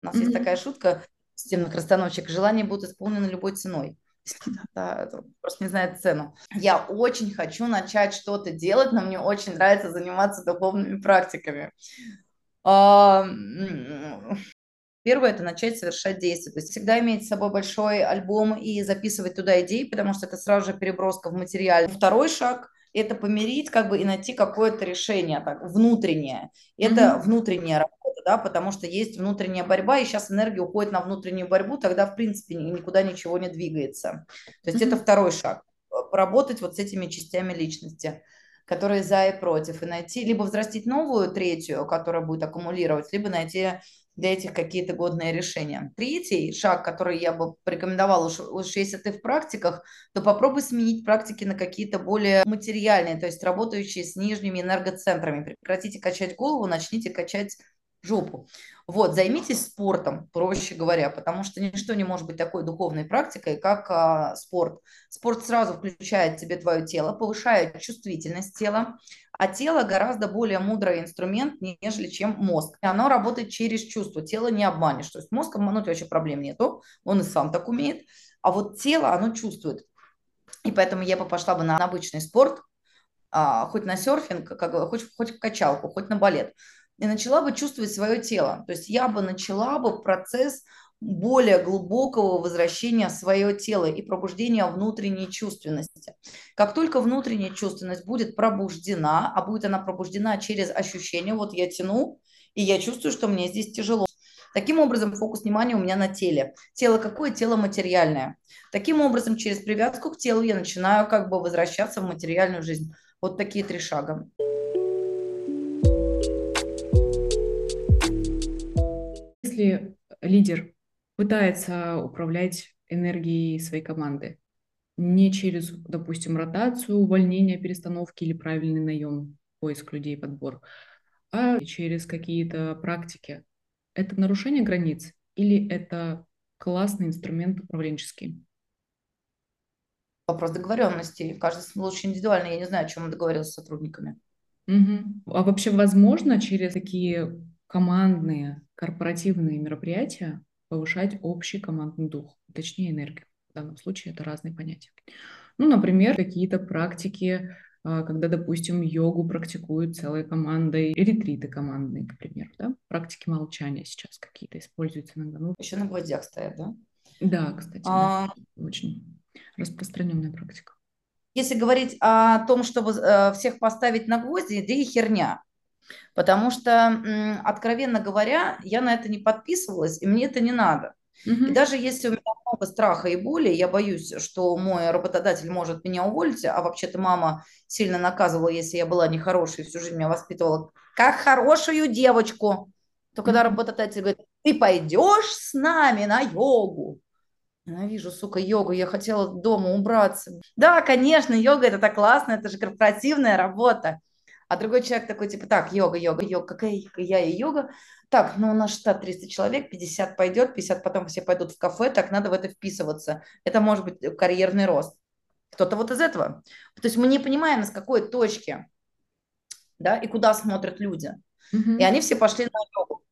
нас mm-hmm. есть такая шутка системных расстановщик, желания будут исполнены любой ценой да, просто не знает цену. Я очень хочу начать что-то делать, но мне очень нравится заниматься духовными практиками. А, первое – это начать совершать действия. То есть всегда иметь с собой большой альбом и записывать туда идеи, потому что это сразу же переброска в материал. Второй шаг – это помирить как бы и найти какое-то решение так, внутреннее. Это mm-hmm. внутренняя работа да, потому что есть внутренняя борьба, и сейчас энергия уходит на внутреннюю борьбу, тогда, в принципе, никуда ничего не двигается. То есть mm-hmm. это второй шаг. Поработать вот с этими частями личности, которые за и против, и найти, либо взрастить новую третью, которая будет аккумулировать, либо найти для этих какие-то годные решения. Третий шаг, который я бы порекомендовала, уж, уж если ты в практиках, то попробуй сменить практики на какие-то более материальные, то есть работающие с нижними энергоцентрами. Прекратите качать голову, начните качать жопу. Вот, займитесь спортом, проще говоря, потому что ничто не может быть такой духовной практикой, как а, спорт. Спорт сразу включает в тебе твое тело, повышает чувствительность тела, а тело гораздо более мудрый инструмент, нежели чем мозг. И оно работает через чувство, тело не обманешь. То есть мозг обмануть вообще проблем нету, он и сам так умеет, а вот тело, оно чувствует. И поэтому я бы пошла бы на обычный спорт, а, хоть на серфинг, как, хоть, хоть в качалку, хоть на балет и начала бы чувствовать свое тело. То есть я бы начала бы процесс более глубокого возвращения в свое тело и пробуждения внутренней чувственности. Как только внутренняя чувственность будет пробуждена, а будет она пробуждена через ощущение, вот я тяну, и я чувствую, что мне здесь тяжело. Таким образом, фокус внимания у меня на теле. Тело какое? Тело материальное. Таким образом, через привязку к телу я начинаю как бы возвращаться в материальную жизнь. Вот такие три шага. Если лидер пытается управлять энергией своей команды. Не через, допустим, ротацию, увольнение, перестановки или правильный наем, поиск людей, подбор, а через какие-то практики. Это нарушение границ или это классный инструмент управленческий? Вопрос договоренности. Каждый случай индивидуально. Я не знаю, о чем он договорился с сотрудниками. Угу. А вообще возможно через такие командные, корпоративные мероприятия повышать общий командный дух, точнее энергию. В данном случае это разные понятия. Ну, например, какие-то практики, а, когда, допустим, йогу практикуют целой командой, ретриты командные, к примеру, да? Практики молчания сейчас какие-то используются иногда. Ну, Еще на гвоздях стоят, да? Да, кстати, а... да. очень распространенная практика. Если говорить о том, чтобы э, всех поставить на гвозди, идея херня. Потому что, откровенно говоря, я на это не подписывалась, и мне это не надо. Угу. И даже если у меня много страха и боли, я боюсь, что мой работодатель может меня уволить, а вообще-то мама сильно наказывала, если я была нехорошей, всю жизнь меня воспитывала как хорошую девочку. То когда работодатель говорит, ты пойдешь с нами на йогу, Ненавижу, сука, йогу. Я хотела дома убраться. Да, конечно, йога это так классно, это же корпоративная работа. А другой человек такой, типа, так, йога, йога, йога, какая я и йога. Так, ну у нас штат 300 человек, 50 пойдет, 50 потом все пойдут в кафе, так надо в это вписываться. Это может быть карьерный рост. Кто-то вот из этого. То есть мы не понимаем, с какой точки, да, и куда смотрят люди. Mm-hmm. И они все пошли на йогу,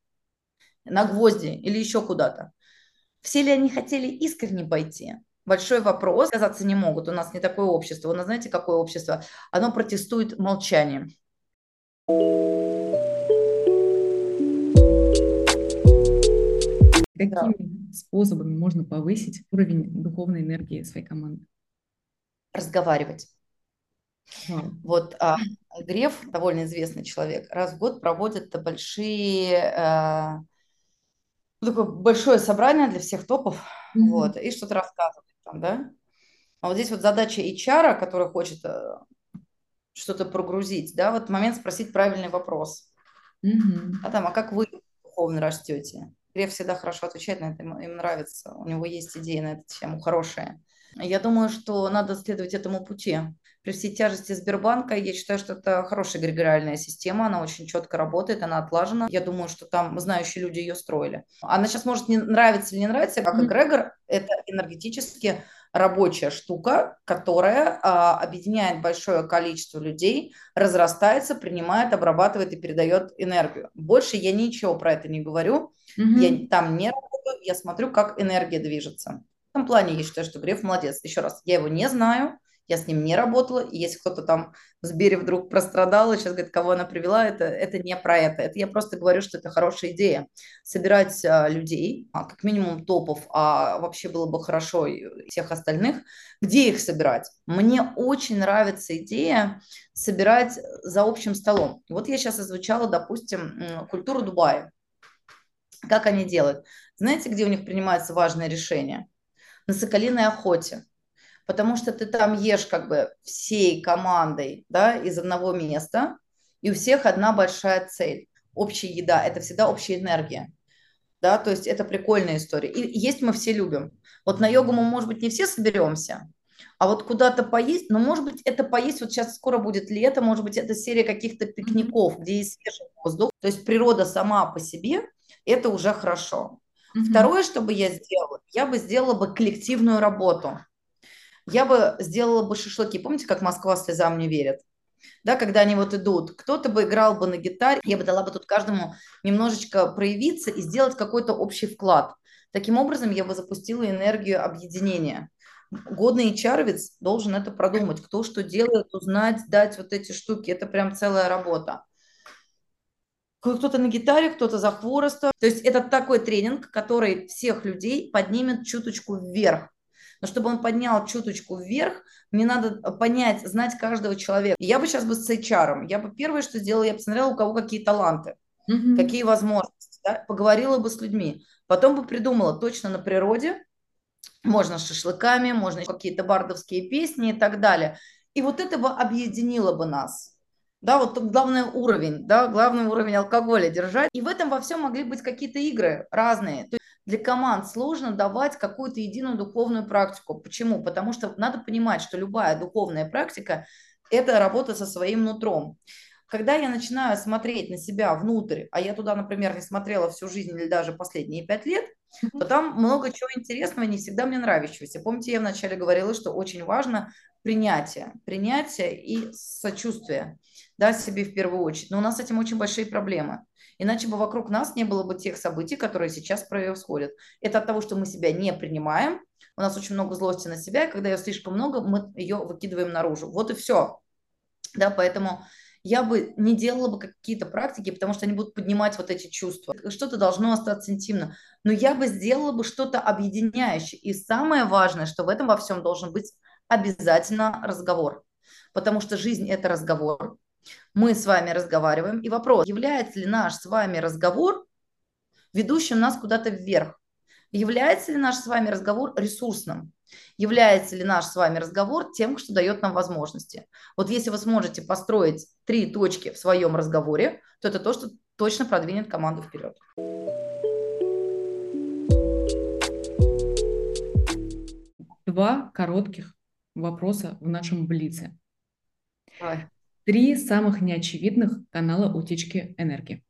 на гвозди или еще куда-то. Все ли они хотели искренне пойти? Большой вопрос. Казаться не могут. У нас не такое общество. У нас знаете, какое общество? Оно протестует молчанием. Какими да. способами можно повысить уровень духовной энергии своей команды? Разговаривать. Wow. Вот а, Греф, довольно известный человек, раз в год проводит большие а, такое большое собрание для всех топов, mm-hmm. вот, и что-то рассказывать там, да. А вот здесь вот задача HR, который хочет э, что-то прогрузить, да, вот момент спросить правильный вопрос. Mm-hmm. А там, а как вы духовно растете? Греф всегда хорошо отвечает на это, им, им нравится, у него есть идеи на эту тему хорошие. Я думаю, что надо следовать этому пути при всей тяжести Сбербанка, я считаю, что это хорошая эгрегориальная система, она очень четко работает, она отлажена. Я думаю, что там знающие люди ее строили. Она сейчас может не нравиться или не нравиться, как эгрегор, это энергетически рабочая штука, которая а, объединяет большое количество людей, разрастается, принимает, обрабатывает и передает энергию. Больше я ничего про это не говорю. Mm-hmm. Я там не работаю, я смотрю, как энергия движется. В этом плане я считаю, что Греф молодец. Еще раз, я его не знаю, я с ним не работала, и если кто-то там в Сбере вдруг прострадал, и сейчас говорит, кого она привела, это, это не про это. Это я просто говорю, что это хорошая идея. Собирать а, людей, а, как минимум топов, а вообще было бы хорошо и всех остальных. Где их собирать? Мне очень нравится идея собирать за общим столом. Вот я сейчас озвучала, допустим, культуру Дубая. Как они делают? Знаете, где у них принимаются важные решения? На соколиной охоте потому что ты там ешь как бы всей командой, да, из одного места, и у всех одна большая цель. Общая еда – это всегда общая энергия. Да, то есть это прикольная история. И есть мы все любим. Вот на йогу мы, может быть, не все соберемся, а вот куда-то поесть, но, может быть, это поесть, вот сейчас скоро будет лето, может быть, это серия каких-то пикников, где есть свежий воздух. То есть природа сама по себе, это уже хорошо. Mm-hmm. Второе, что бы я сделала, я бы сделала бы коллективную работу я бы сделала бы шашлыки. Помните, как Москва слезам не верит? Да, когда они вот идут, кто-то бы играл бы на гитаре, я бы дала бы тут каждому немножечко проявиться и сделать какой-то общий вклад. Таким образом, я бы запустила энергию объединения. Годный чарвиц должен это продумать, кто что делает, узнать, дать вот эти штуки. Это прям целая работа. Кто-то на гитаре, кто-то за хвороста. То есть это такой тренинг, который всех людей поднимет чуточку вверх. Но чтобы он поднял чуточку вверх, мне надо понять, знать каждого человека. Я бы сейчас бы с HR, я бы первое, что сделала, я посмотрела, у кого какие таланты, mm-hmm. какие возможности, да? поговорила бы с людьми. Потом бы придумала точно на природе, можно с шашлыками, можно какие-то бардовские песни и так далее. И вот это бы объединило бы нас. Да, вот главный уровень, да, главный уровень алкоголя держать. И в этом во всем могли быть какие-то игры разные. Для команд сложно давать какую-то единую духовную практику. Почему? Потому что надо понимать, что любая духовная практика – это работа со своим нутром. Когда я начинаю смотреть на себя внутрь, а я туда, например, не смотрела всю жизнь или даже последние пять лет, то там много чего интересного, не всегда мне нравящегося. Помните, я вначале говорила, что очень важно принятие, принятие и сочувствие, да, себе в первую очередь. Но у нас с этим очень большие проблемы. Иначе бы вокруг нас не было бы тех событий, которые сейчас происходят. Это от того, что мы себя не принимаем, у нас очень много злости на себя, и когда ее слишком много, мы ее выкидываем наружу. Вот и все. Да, поэтому я бы не делала бы какие-то практики, потому что они будут поднимать вот эти чувства. Что-то должно остаться интимно. Но я бы сделала бы что-то объединяющее. И самое важное, что в этом во всем должен быть обязательно разговор. Потому что жизнь – это разговор мы с вами разговариваем. И вопрос, является ли наш с вами разговор ведущим нас куда-то вверх? Является ли наш с вами разговор ресурсным? Является ли наш с вами разговор тем, что дает нам возможности? Вот если вы сможете построить три точки в своем разговоре, то это то, что точно продвинет команду вперед. Два коротких вопроса в нашем блице. Давай. Три самых неочевидных канала утечки энергии.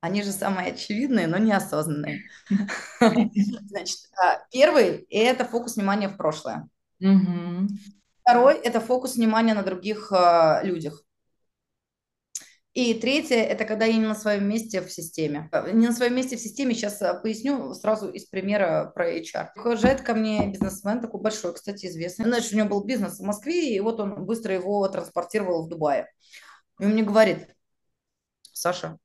Они же самые очевидные, но неосознанные. Значит, а, первый – это фокус внимания в прошлое. Второй – это фокус внимания на других а, людях. И третье – это когда я не на своем месте в системе. Не на своем месте в системе, сейчас э, поясню сразу из примера про HR. Приезжает ко мне бизнесмен, такой большой, кстати, известный. Значит, у него был бизнес в Москве, и вот он быстро его транспортировал в Дубае. И он мне говорит, Саша,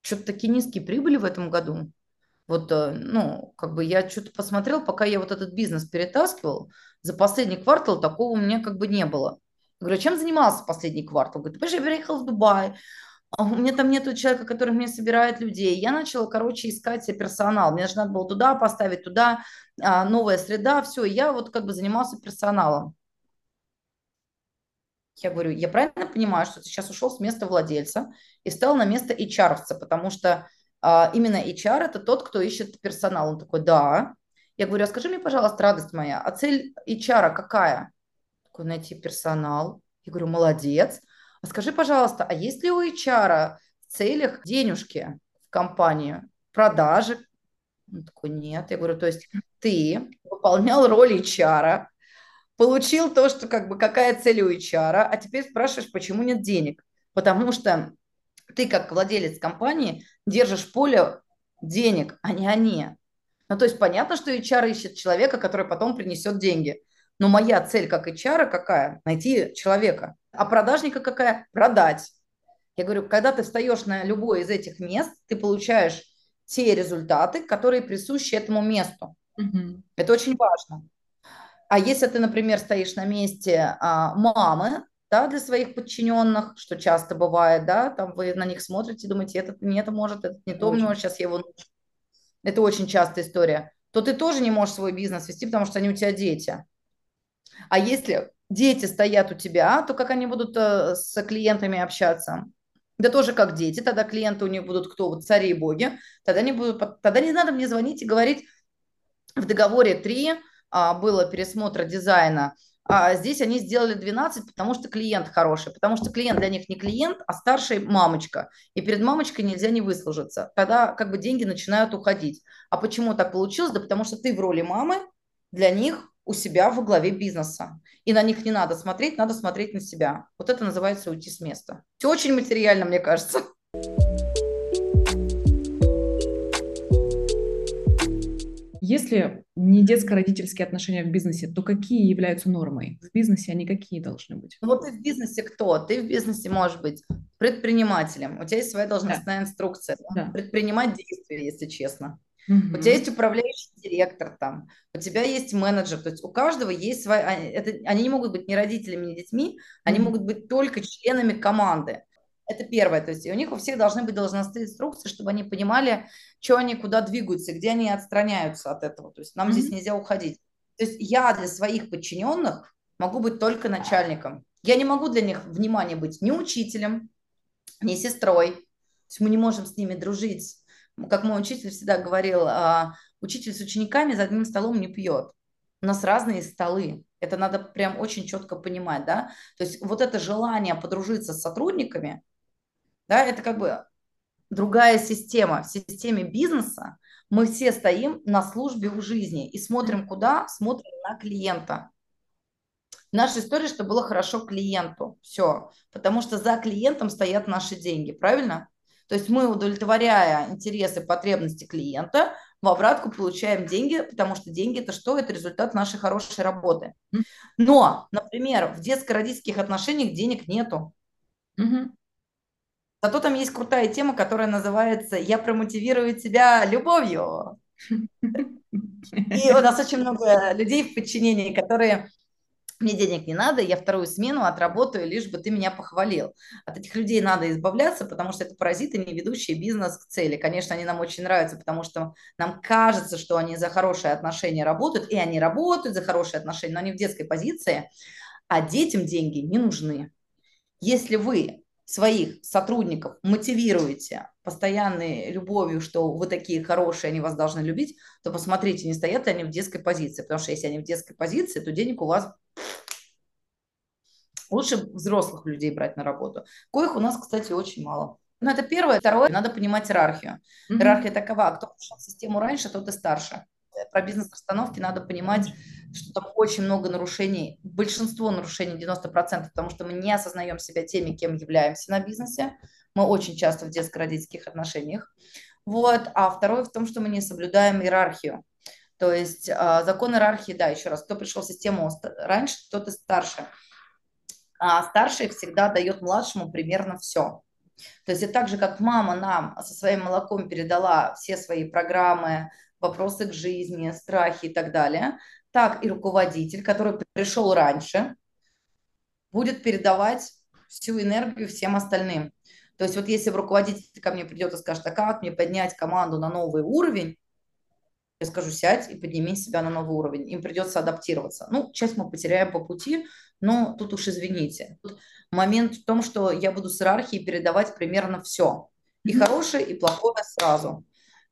что-то такие низкие прибыли в этом году. Вот, э, ну, как бы я что-то посмотрел, пока я вот этот бизнес перетаскивал, за последний квартал такого у меня как бы не было. Говорю, «А чем занимался последний квартал? Говорит, я переехал в Дубай, а у меня там нету человека, который мне собирает людей. Я начала, короче, искать себе персонал. Мне же надо было туда поставить, туда, а, новая среда, все. Я вот как бы занимался персоналом. Я говорю, я правильно понимаю, что ты сейчас ушел с места владельца и стал на место HR, потому что а, именно HR это тот, кто ищет персонал. Он такой, да. Я говорю, а скажи мне, пожалуйста, радость моя, а цель HR какая? Такой, найти персонал. Я говорю, молодец. А скажи, пожалуйста, а есть ли у HR в целях денежки в компанию, продажи? Он такой, нет. Я говорю, то есть ты выполнял роль HR, получил то, что как бы какая цель у HR, а теперь спрашиваешь, почему нет денег? Потому что ты как владелец компании держишь поле денег, а не они. Ну, то есть понятно, что HR ищет человека, который потом принесет деньги. Но моя цель как HR какая? Найти человека. А продажника какая? Продать. Я говорю, когда ты встаешь на любое из этих мест, ты получаешь те результаты, которые присущи этому месту. Угу. Это очень важно. А если ты, например, стоишь на месте а, мамы, да, для своих подчиненных, что часто бывает, да, там вы на них смотрите, думаете, этот не это может, этот не то, может, сейчас я его... Это очень частая история. То ты тоже не можешь свой бизнес вести, потому что они у тебя дети. А если дети стоят у тебя, то как они будут э, с клиентами общаться? Да тоже как дети, тогда клиенты у них будут кто? Вот цари и боги. Тогда не, будут, тогда не надо мне звонить и говорить, в договоре 3 а, было пересмотра дизайна, а здесь они сделали 12, потому что клиент хороший, потому что клиент для них не клиент, а старшая мамочка. И перед мамочкой нельзя не выслужиться. Тогда как бы деньги начинают уходить. А почему так получилось? Да потому что ты в роли мамы для них у себя во главе бизнеса. И на них не надо смотреть, надо смотреть на себя. Вот это называется уйти с места. Все очень материально, мне кажется. Если не детско-родительские отношения в бизнесе, то какие являются нормой? В бизнесе они какие должны быть? Ну, вот ты в бизнесе кто? Ты в бизнесе можешь быть предпринимателем. У тебя есть своя должностная да. инструкция. Да. Предпринимать действия, если честно. Угу. У тебя есть управляющий директор там, у тебя есть менеджер, то есть у каждого есть свои, а, это, они не могут быть ни родителями, ни детьми, они могут быть только членами команды. Это первое, то есть у них у всех должны быть должностные инструкции, чтобы они понимали, что они куда двигаются, где они отстраняются от этого. То есть нам mm здесь нельзя уходить. То есть я для своих подчиненных могу быть только начальником. Я не могу для них, внимание, быть ни учителем, ни сестрой. То есть мы не можем с ними дружить Как мой учитель всегда говорил, а, учитель с учениками за одним столом не пьет. У нас разные столы. Это надо прям очень четко понимать, да. То есть вот это желание подружиться с сотрудниками, да, это как бы другая система. В системе бизнеса мы все стоим на службе в жизни и смотрим куда? Смотрим на клиента. Наша история, что было хорошо клиенту. Все. Потому что за клиентом стоят наши деньги, правильно? То есть мы, удовлетворяя интересы, потребности клиента, в обратку получаем деньги, потому что деньги это что? Это результат нашей хорошей работы. Но, например, в детско-родительских отношениях денег нету. Угу. Зато там есть крутая тема, которая называется «Я промотивирую тебя любовью». И у нас очень много людей в подчинении, которые мне денег не надо, я вторую смену отработаю, лишь бы ты меня похвалил. От этих людей надо избавляться, потому что это паразиты, не ведущие бизнес к цели. Конечно, они нам очень нравятся, потому что нам кажется, что они за хорошие отношения работают, и они работают за хорошие отношения, но они в детской позиции, а детям деньги не нужны. Если вы своих сотрудников мотивируете постоянной любовью, что вы такие хорошие, они вас должны любить, то посмотрите, не стоят ли они в детской позиции. Потому что если они в детской позиции, то денег у вас лучше взрослых людей брать на работу. Коих у нас, кстати, очень мало. Но это первое. Второе, надо понимать иерархию. Mm-hmm. Иерархия такова, кто пришел в систему раньше, тот и старше. Про бизнес-постановки надо понимать, что там очень много нарушений, большинство нарушений, 90%, потому что мы не осознаем себя теми, кем являемся на бизнесе. Мы очень часто в детско-родительских отношениях. Вот. А второе в том, что мы не соблюдаем иерархию. То есть э, закон иерархии, да, еще раз, кто пришел в систему раньше, тот и старше. А старший всегда дает младшему примерно все. То есть это так же, как мама нам со своим молоком передала все свои программы, вопросы к жизни, страхи и так далее, так и руководитель, который пришел раньше, будет передавать всю энергию всем остальным. То есть вот если руководитель ко мне придет и скажет, а как мне поднять команду на новый уровень, я скажу, сядь и подними себя на новый уровень. Им придется адаптироваться. Ну, часть мы потеряем по пути, но тут уж извините. Тут момент в том, что я буду с иерархией передавать примерно все. И хорошее, и плохое сразу.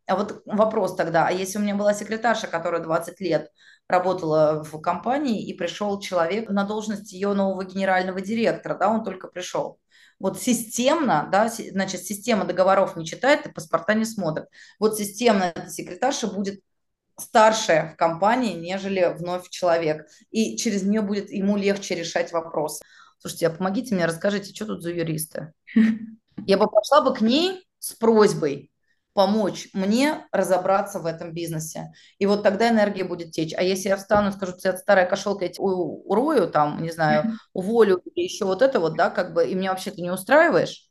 А вот вопрос тогда, а если у меня была секретарша, которая 20 лет работала в компании, и пришел человек на должность ее нового генерального директора, да, он только пришел. Вот системно, да, значит, система договоров не читает и паспорта не смотрит. Вот системно эта секретарша будет старшая в компании, нежели вновь человек. И через нее будет ему легче решать вопрос. Слушайте, а помогите мне, расскажите, что тут за юристы? Я бы пошла бы к ней с просьбой помочь мне разобраться в этом бизнесе. И вот тогда энергия будет течь. А если я встану и скажу, ты старая кошелка, я тебя урою, там, не знаю, уволю или еще вот это вот, да, как бы, и меня вообще ты не устраиваешь,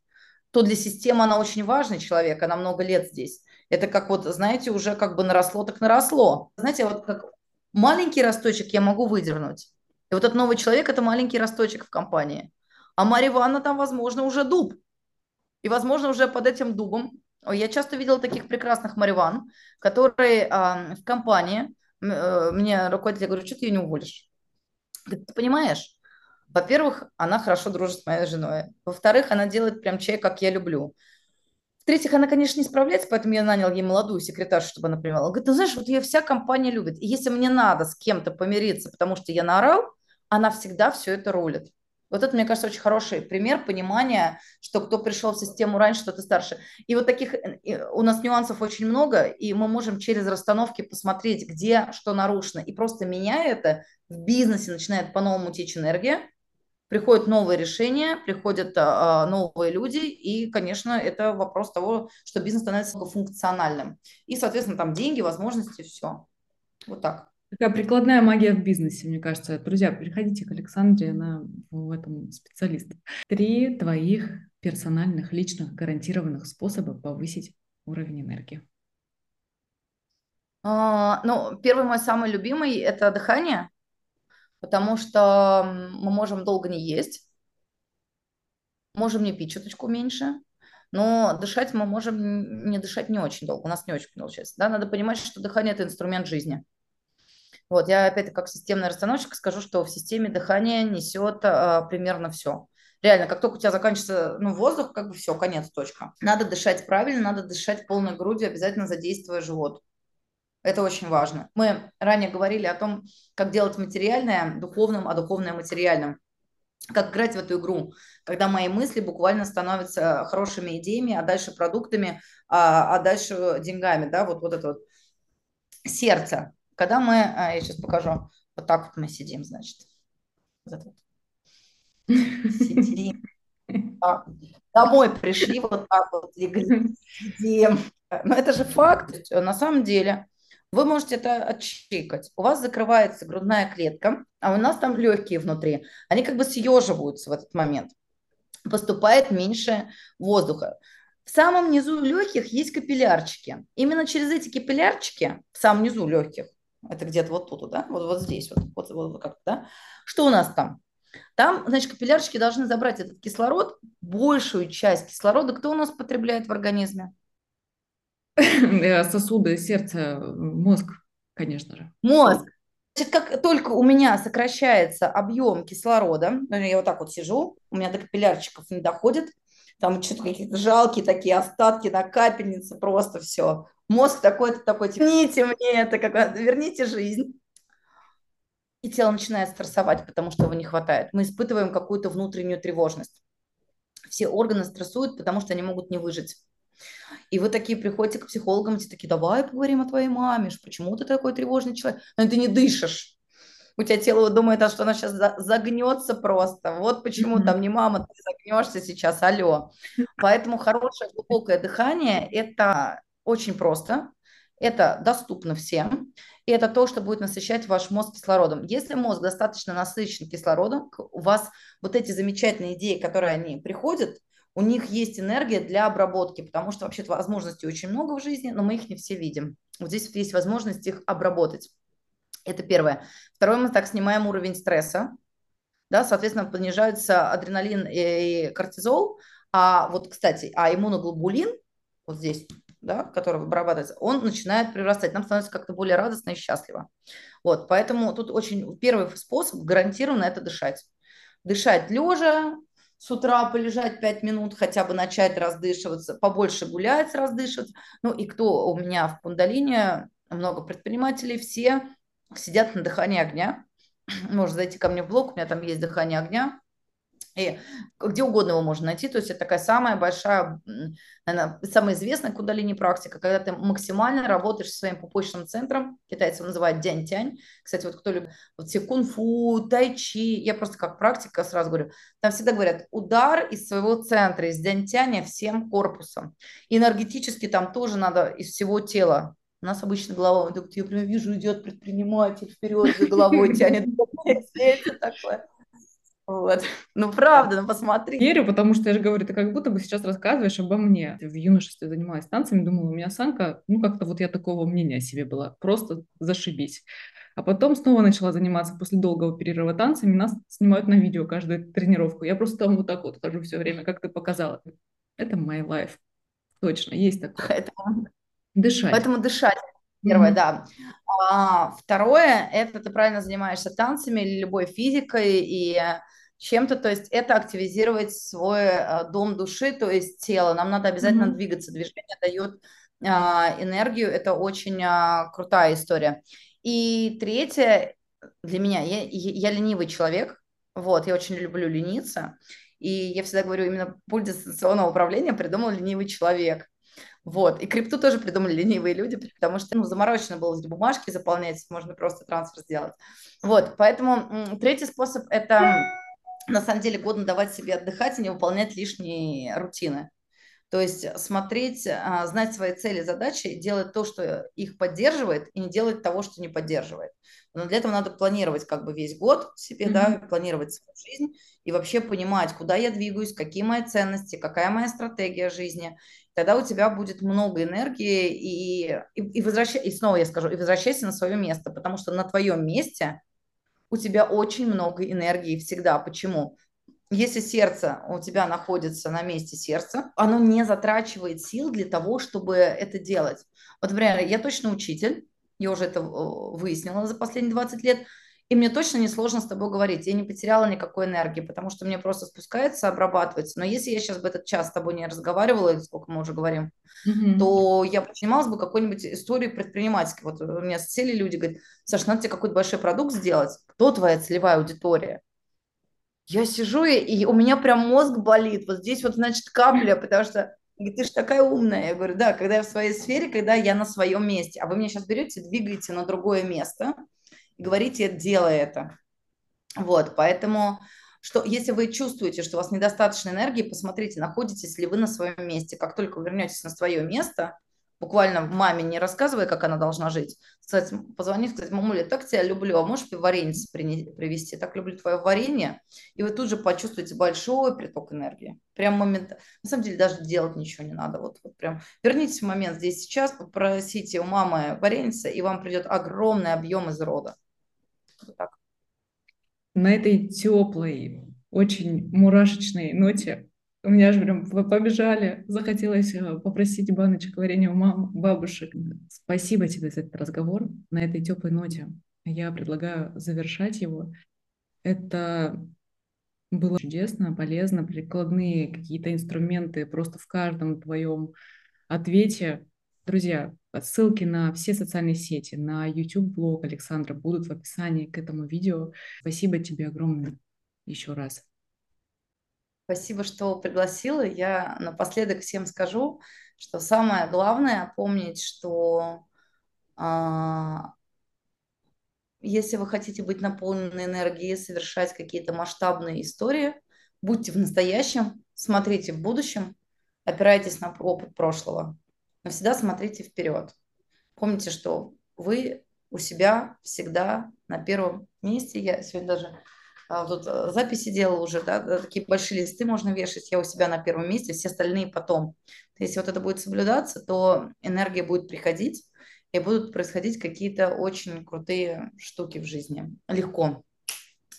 то для системы она очень важный человек, она много лет здесь. Это как вот, знаете, уже как бы наросло, так наросло. Знаете, вот как маленький росточек я могу выдернуть. И вот этот новый человек – это маленький росточек в компании. А Марья Ивановна там, возможно, уже дуб. И, возможно, уже под этим дубом я часто видела таких прекрасных мариван, которые а, в компании, э, мне руководитель говорит, что ты ее не уволишь? Ты понимаешь, во-первых, она хорошо дружит с моей женой. Во-вторых, она делает прям чай, как я люблю. В-третьих, она, конечно, не справляется, поэтому я нанял ей молодую секретаршу, чтобы она принимала. Говорит, ну знаешь, вот ее вся компания любит. И если мне надо с кем-то помириться, потому что я наорал, она всегда все это рулит. Вот это, мне кажется, очень хороший пример понимания, что кто пришел в систему раньше, что ты старше. И вот таких э, у нас нюансов очень много, и мы можем через расстановки посмотреть, где что нарушено. И просто меняя это, в бизнесе начинает по-новому течь энергия, приходят новые решения, приходят а, новые люди, и, конечно, это вопрос того, что бизнес становится функциональным. И, соответственно, там деньги, возможности, все. Вот так. Такая прикладная магия в бизнесе, мне кажется. Друзья, приходите к Александре, она в этом специалист. Три твоих персональных, личных, гарантированных способа повысить уровень энергии. А, ну, первый мой самый любимый – это дыхание, потому что мы можем долго не есть, можем не пить чуточку меньше, но дышать мы можем не дышать не очень долго, у нас не очень получается. Да? Надо понимать, что дыхание – это инструмент жизни – вот, я опять как системный расстановщик скажу, что в системе дыхания несет а, примерно все. Реально, как только у тебя заканчивается ну, воздух, как бы все, конец, точка. Надо дышать правильно, надо дышать полной грудью, обязательно задействуя живот. Это очень важно. Мы ранее говорили о том, как делать материальное духовным, а духовное материальным. Как играть в эту игру, когда мои мысли буквально становятся хорошими идеями, а дальше продуктами, а, а дальше деньгами, да, вот, вот это вот сердце. Когда мы, а, я сейчас покажу, вот так вот мы сидим, значит. Сидим. Домой пришли, вот так вот сидим. Но это же факт. На самом деле, вы можете это отчикать. У вас закрывается грудная клетка, а у нас там легкие внутри. Они как бы съеживаются в этот момент. Поступает меньше воздуха. В самом низу легких есть капиллярчики. Именно через эти капиллярчики, в самом низу легких, это где-то вот тут, да, вот, вот здесь, вот, вот, вот как да, что у нас там? Там, значит, капиллярчики должны забрать этот кислород, большую часть кислорода, кто у нас потребляет в организме? Э, сосуды, сердце, мозг, конечно же. Мозг. Значит, как только у меня сокращается объем кислорода, я вот так вот сижу, у меня до капиллярчиков не доходит, там что-то какие-то жалкие такие остатки на капельнице, просто все. Мозг такой-то такой, верните мне это, как, верните жизнь. И тело начинает стрессовать, потому что его не хватает. Мы испытываем какую-то внутреннюю тревожность. Все органы стрессуют, потому что они могут не выжить. И вы такие приходите к психологам, и такие, давай поговорим о твоей маме, почему ты такой тревожный человек? Но ты не дышишь. У тебя тело думает, а что она сейчас загнется просто. Вот почему там не мама, ты загнешься сейчас, алло. Поэтому хорошее глубокое дыхание – это очень просто, это доступно всем, и это то, что будет насыщать ваш мозг кислородом. Если мозг достаточно насыщен кислородом, у вас вот эти замечательные идеи, которые они приходят, у них есть энергия для обработки, потому что вообще-то возможностей очень много в жизни, но мы их не все видим. Вот здесь вот есть возможность их обработать. Это первое. Второе, мы так снимаем уровень стресса, да, соответственно, понижаются адреналин и кортизол, а вот, кстати, а иммуноглобулин, вот здесь, да, который вырабатывается, он начинает прирастать, нам становится как-то более радостно и счастливо. Вот, поэтому тут очень первый способ гарантированно это дышать. Дышать лежа, с утра полежать 5 минут, хотя бы начать раздышиваться, побольше гулять, раздышиваться. Ну и кто у меня в Кундалине, много предпринимателей, все сидят на дыхании огня. Можно зайти ко мне в блог, у меня там есть дыхание огня. И где угодно его можно найти. То есть это такая самая большая, наверное, самая известная кудалини практика, когда ты максимально работаешь со своим пупочным центром. Китайцы его называют дянь-тянь. Кстати, вот кто любит вот все кунг-фу, тайчи, я просто как практика сразу говорю, там всегда говорят удар из своего центра, из дянь-тяня всем корпусом. Энергетически там тоже надо из всего тела у нас обычно голова, я прям вижу, идет предприниматель вперед за головой, тянет такое. Вот. Ну, правда, ну посмотри. Верю, потому что я же говорю, ты как будто бы сейчас рассказываешь обо мне. В юношестве занималась танцами, думала, у меня осанка, ну, как-то вот я такого мнения о себе была, просто зашибись. А потом снова начала заниматься после долгого перерыва танцами, нас снимают на видео каждую тренировку. Я просто там вот так вот хожу все время, как ты показала. Это my life. Точно, есть такое. Поэтому, дышать. Поэтому дышать. Первое, mm-hmm. да. А, второе, это ты правильно занимаешься танцами или любой физикой, и чем-то, то есть это активизировать свой э, дом души, то есть тело. Нам надо обязательно mm-hmm. двигаться. Движение дает а, энергию, это очень а, крутая история. И третье, для меня, я, я ленивый человек, вот, я очень люблю лениться, и я всегда говорю, именно пульт дистанционного управления придумал ленивый человек. Вот. И крипту тоже придумали ленивые люди, потому что ну, заморочено было бумажки заполнять, можно просто трансфер сделать. Вот. Поэтому третий способ – это на самом деле годно давать себе отдыхать и не выполнять лишние рутины. То есть смотреть, а, знать свои цели, задачи, делать то, что их поддерживает, и не делать того, что не поддерживает. Но для этого надо планировать как бы весь год себе, mm-hmm. да, планировать свою жизнь и вообще понимать, куда я двигаюсь, какие мои ценности, какая моя стратегия жизни. Тогда у тебя будет много энергии и, и, и, возвращай, и снова я скажу, и возвращайся на свое место, потому что на твоем месте у тебя очень много энергии всегда. Почему? Если сердце у тебя находится на месте сердца, оно не затрачивает сил для того, чтобы это делать. Вот, например, я точно учитель, я уже это э, выяснила за последние 20 лет, и мне точно не сложно с тобой говорить. Я не потеряла никакой энергии, потому что мне просто спускается, обрабатывается. Но если я сейчас бы этот час с тобой не разговаривала, сколько мы уже говорим, mm-hmm. то я занималась бы какой-нибудь историей предпринимательской. Вот у меня сели люди, говорят, Саша, надо тебе какой-то большой продукт сделать. Кто твоя целевая аудитория? Я сижу, и, и у меня прям мозг болит. Вот здесь вот, значит, капля, потому что ты же такая умная. Я говорю, да, когда я в своей сфере, когда я на своем месте. А вы меня сейчас берете, двигаете на другое место – и говорите, делай это. Вот, поэтому что если вы чувствуете, что у вас недостаточно энергии, посмотрите, находитесь ли вы на своем месте. Как только вы вернетесь на свое место, буквально маме не рассказывая, как она должна жить, сказать, позвонить, сказать, мамуля, так тебя люблю, а можешь варенье привезти? Так люблю твое варенье. И вы тут же почувствуете большой приток энергии. Прям момент. На самом деле даже делать ничего не надо. Вот, вот прям вернитесь в момент здесь сейчас, попросите у мамы варенье, и вам придет огромный объем из рода. На этой теплой, очень мурашечной ноте у меня же прям побежали. Захотелось э, попросить баночек варенья у мам, бабушек. Спасибо тебе за этот разговор на этой теплой ноте. Я предлагаю завершать его. Это было чудесно, полезно, прикладные какие-то инструменты просто в каждом твоем ответе. Друзья, ссылки на все социальные сети, на YouTube-блог Александра будут в описании к этому видео. Спасибо тебе огромное еще раз. Спасибо, что пригласила. Я напоследок всем скажу, что самое главное помнить, что а, если вы хотите быть наполнены энергией, совершать какие-то масштабные истории, будьте в настоящем, смотрите в будущем, опирайтесь на опыт прошлого но всегда смотрите вперед. Помните, что вы у себя всегда на первом месте. Я сегодня даже а, тут а, записи делала уже, да, такие большие листы можно вешать. Я у себя на первом месте, все остальные потом. Если вот это будет соблюдаться, то энергия будет приходить, и будут происходить какие-то очень крутые штуки в жизни. Легко.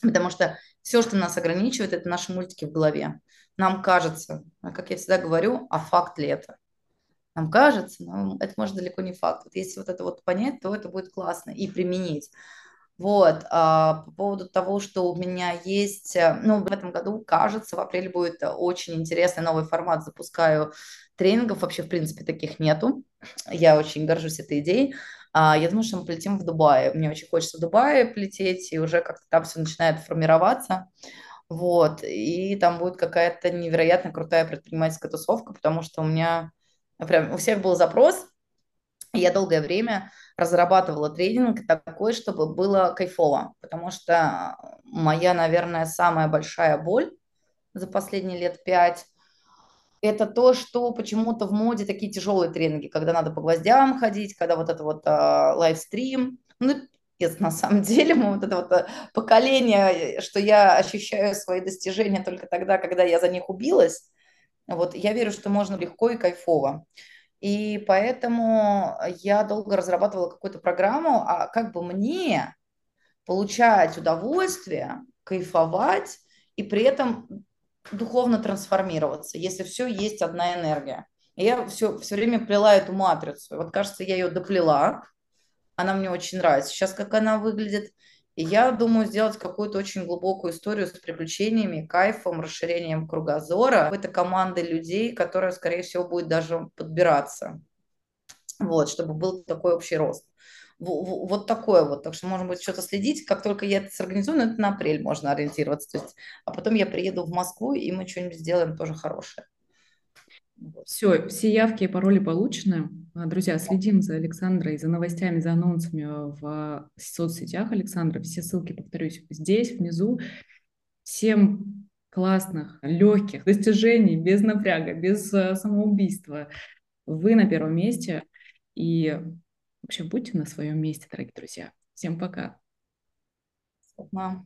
Потому что все, что нас ограничивает, это наши мультики в голове. Нам кажется, как я всегда говорю, а факт ли это? Нам кажется, но это может далеко не факт. Вот если вот это вот понять, то это будет классно и применить. Вот, а, по поводу того, что у меня есть, э, ну, в этом году, кажется, в апреле будет очень интересный новый формат, запускаю тренингов, вообще, в принципе, таких нету, я очень горжусь этой идеей, а, я думаю, что мы полетим в Дубае, мне очень хочется в Дубае полететь, и уже как-то там все начинает формироваться, вот, и там будет какая-то невероятно крутая предпринимательская тусовка, потому что у меня Прям у всех был запрос, и я долгое время разрабатывала тренинг такой, чтобы было кайфово, потому что моя, наверное, самая большая боль за последние лет пять – это то, что почему-то в моде такие тяжелые тренинги, когда надо по гвоздям ходить, когда вот это вот э, лайвстрим. Ну, нет, на самом деле мы вот это вот а, поколение, что я ощущаю свои достижения только тогда, когда я за них убилась, вот я верю, что можно легко и кайфово. И поэтому я долго разрабатывала какую-то программу, а как бы мне получать удовольствие, кайфовать и при этом духовно трансформироваться, если все есть одна энергия. И я все, все время плела эту матрицу. Вот кажется, я ее доплела. Она мне очень нравится. Сейчас как она выглядит. И я думаю сделать какую-то очень глубокую историю с приключениями, кайфом, расширением кругозора. Это команда людей, которая, скорее всего, будет даже подбираться. Вот, чтобы был такой общий рост. Вот такое вот. Так что, может быть, что-то следить. Как только я это сорганизую, но это на апрель можно ориентироваться. То есть, а потом я приеду в Москву, и мы что-нибудь сделаем тоже хорошее. Все, все явки и пароли получены. А, друзья, следим за Александрой, за новостями, за анонсами в соцсетях Александра. Все ссылки, повторюсь, здесь, внизу. Всем классных, легких достижений, без напряга, без а, самоубийства. Вы на первом месте. И вообще будьте на своем месте, дорогие друзья. Всем пока. Пока.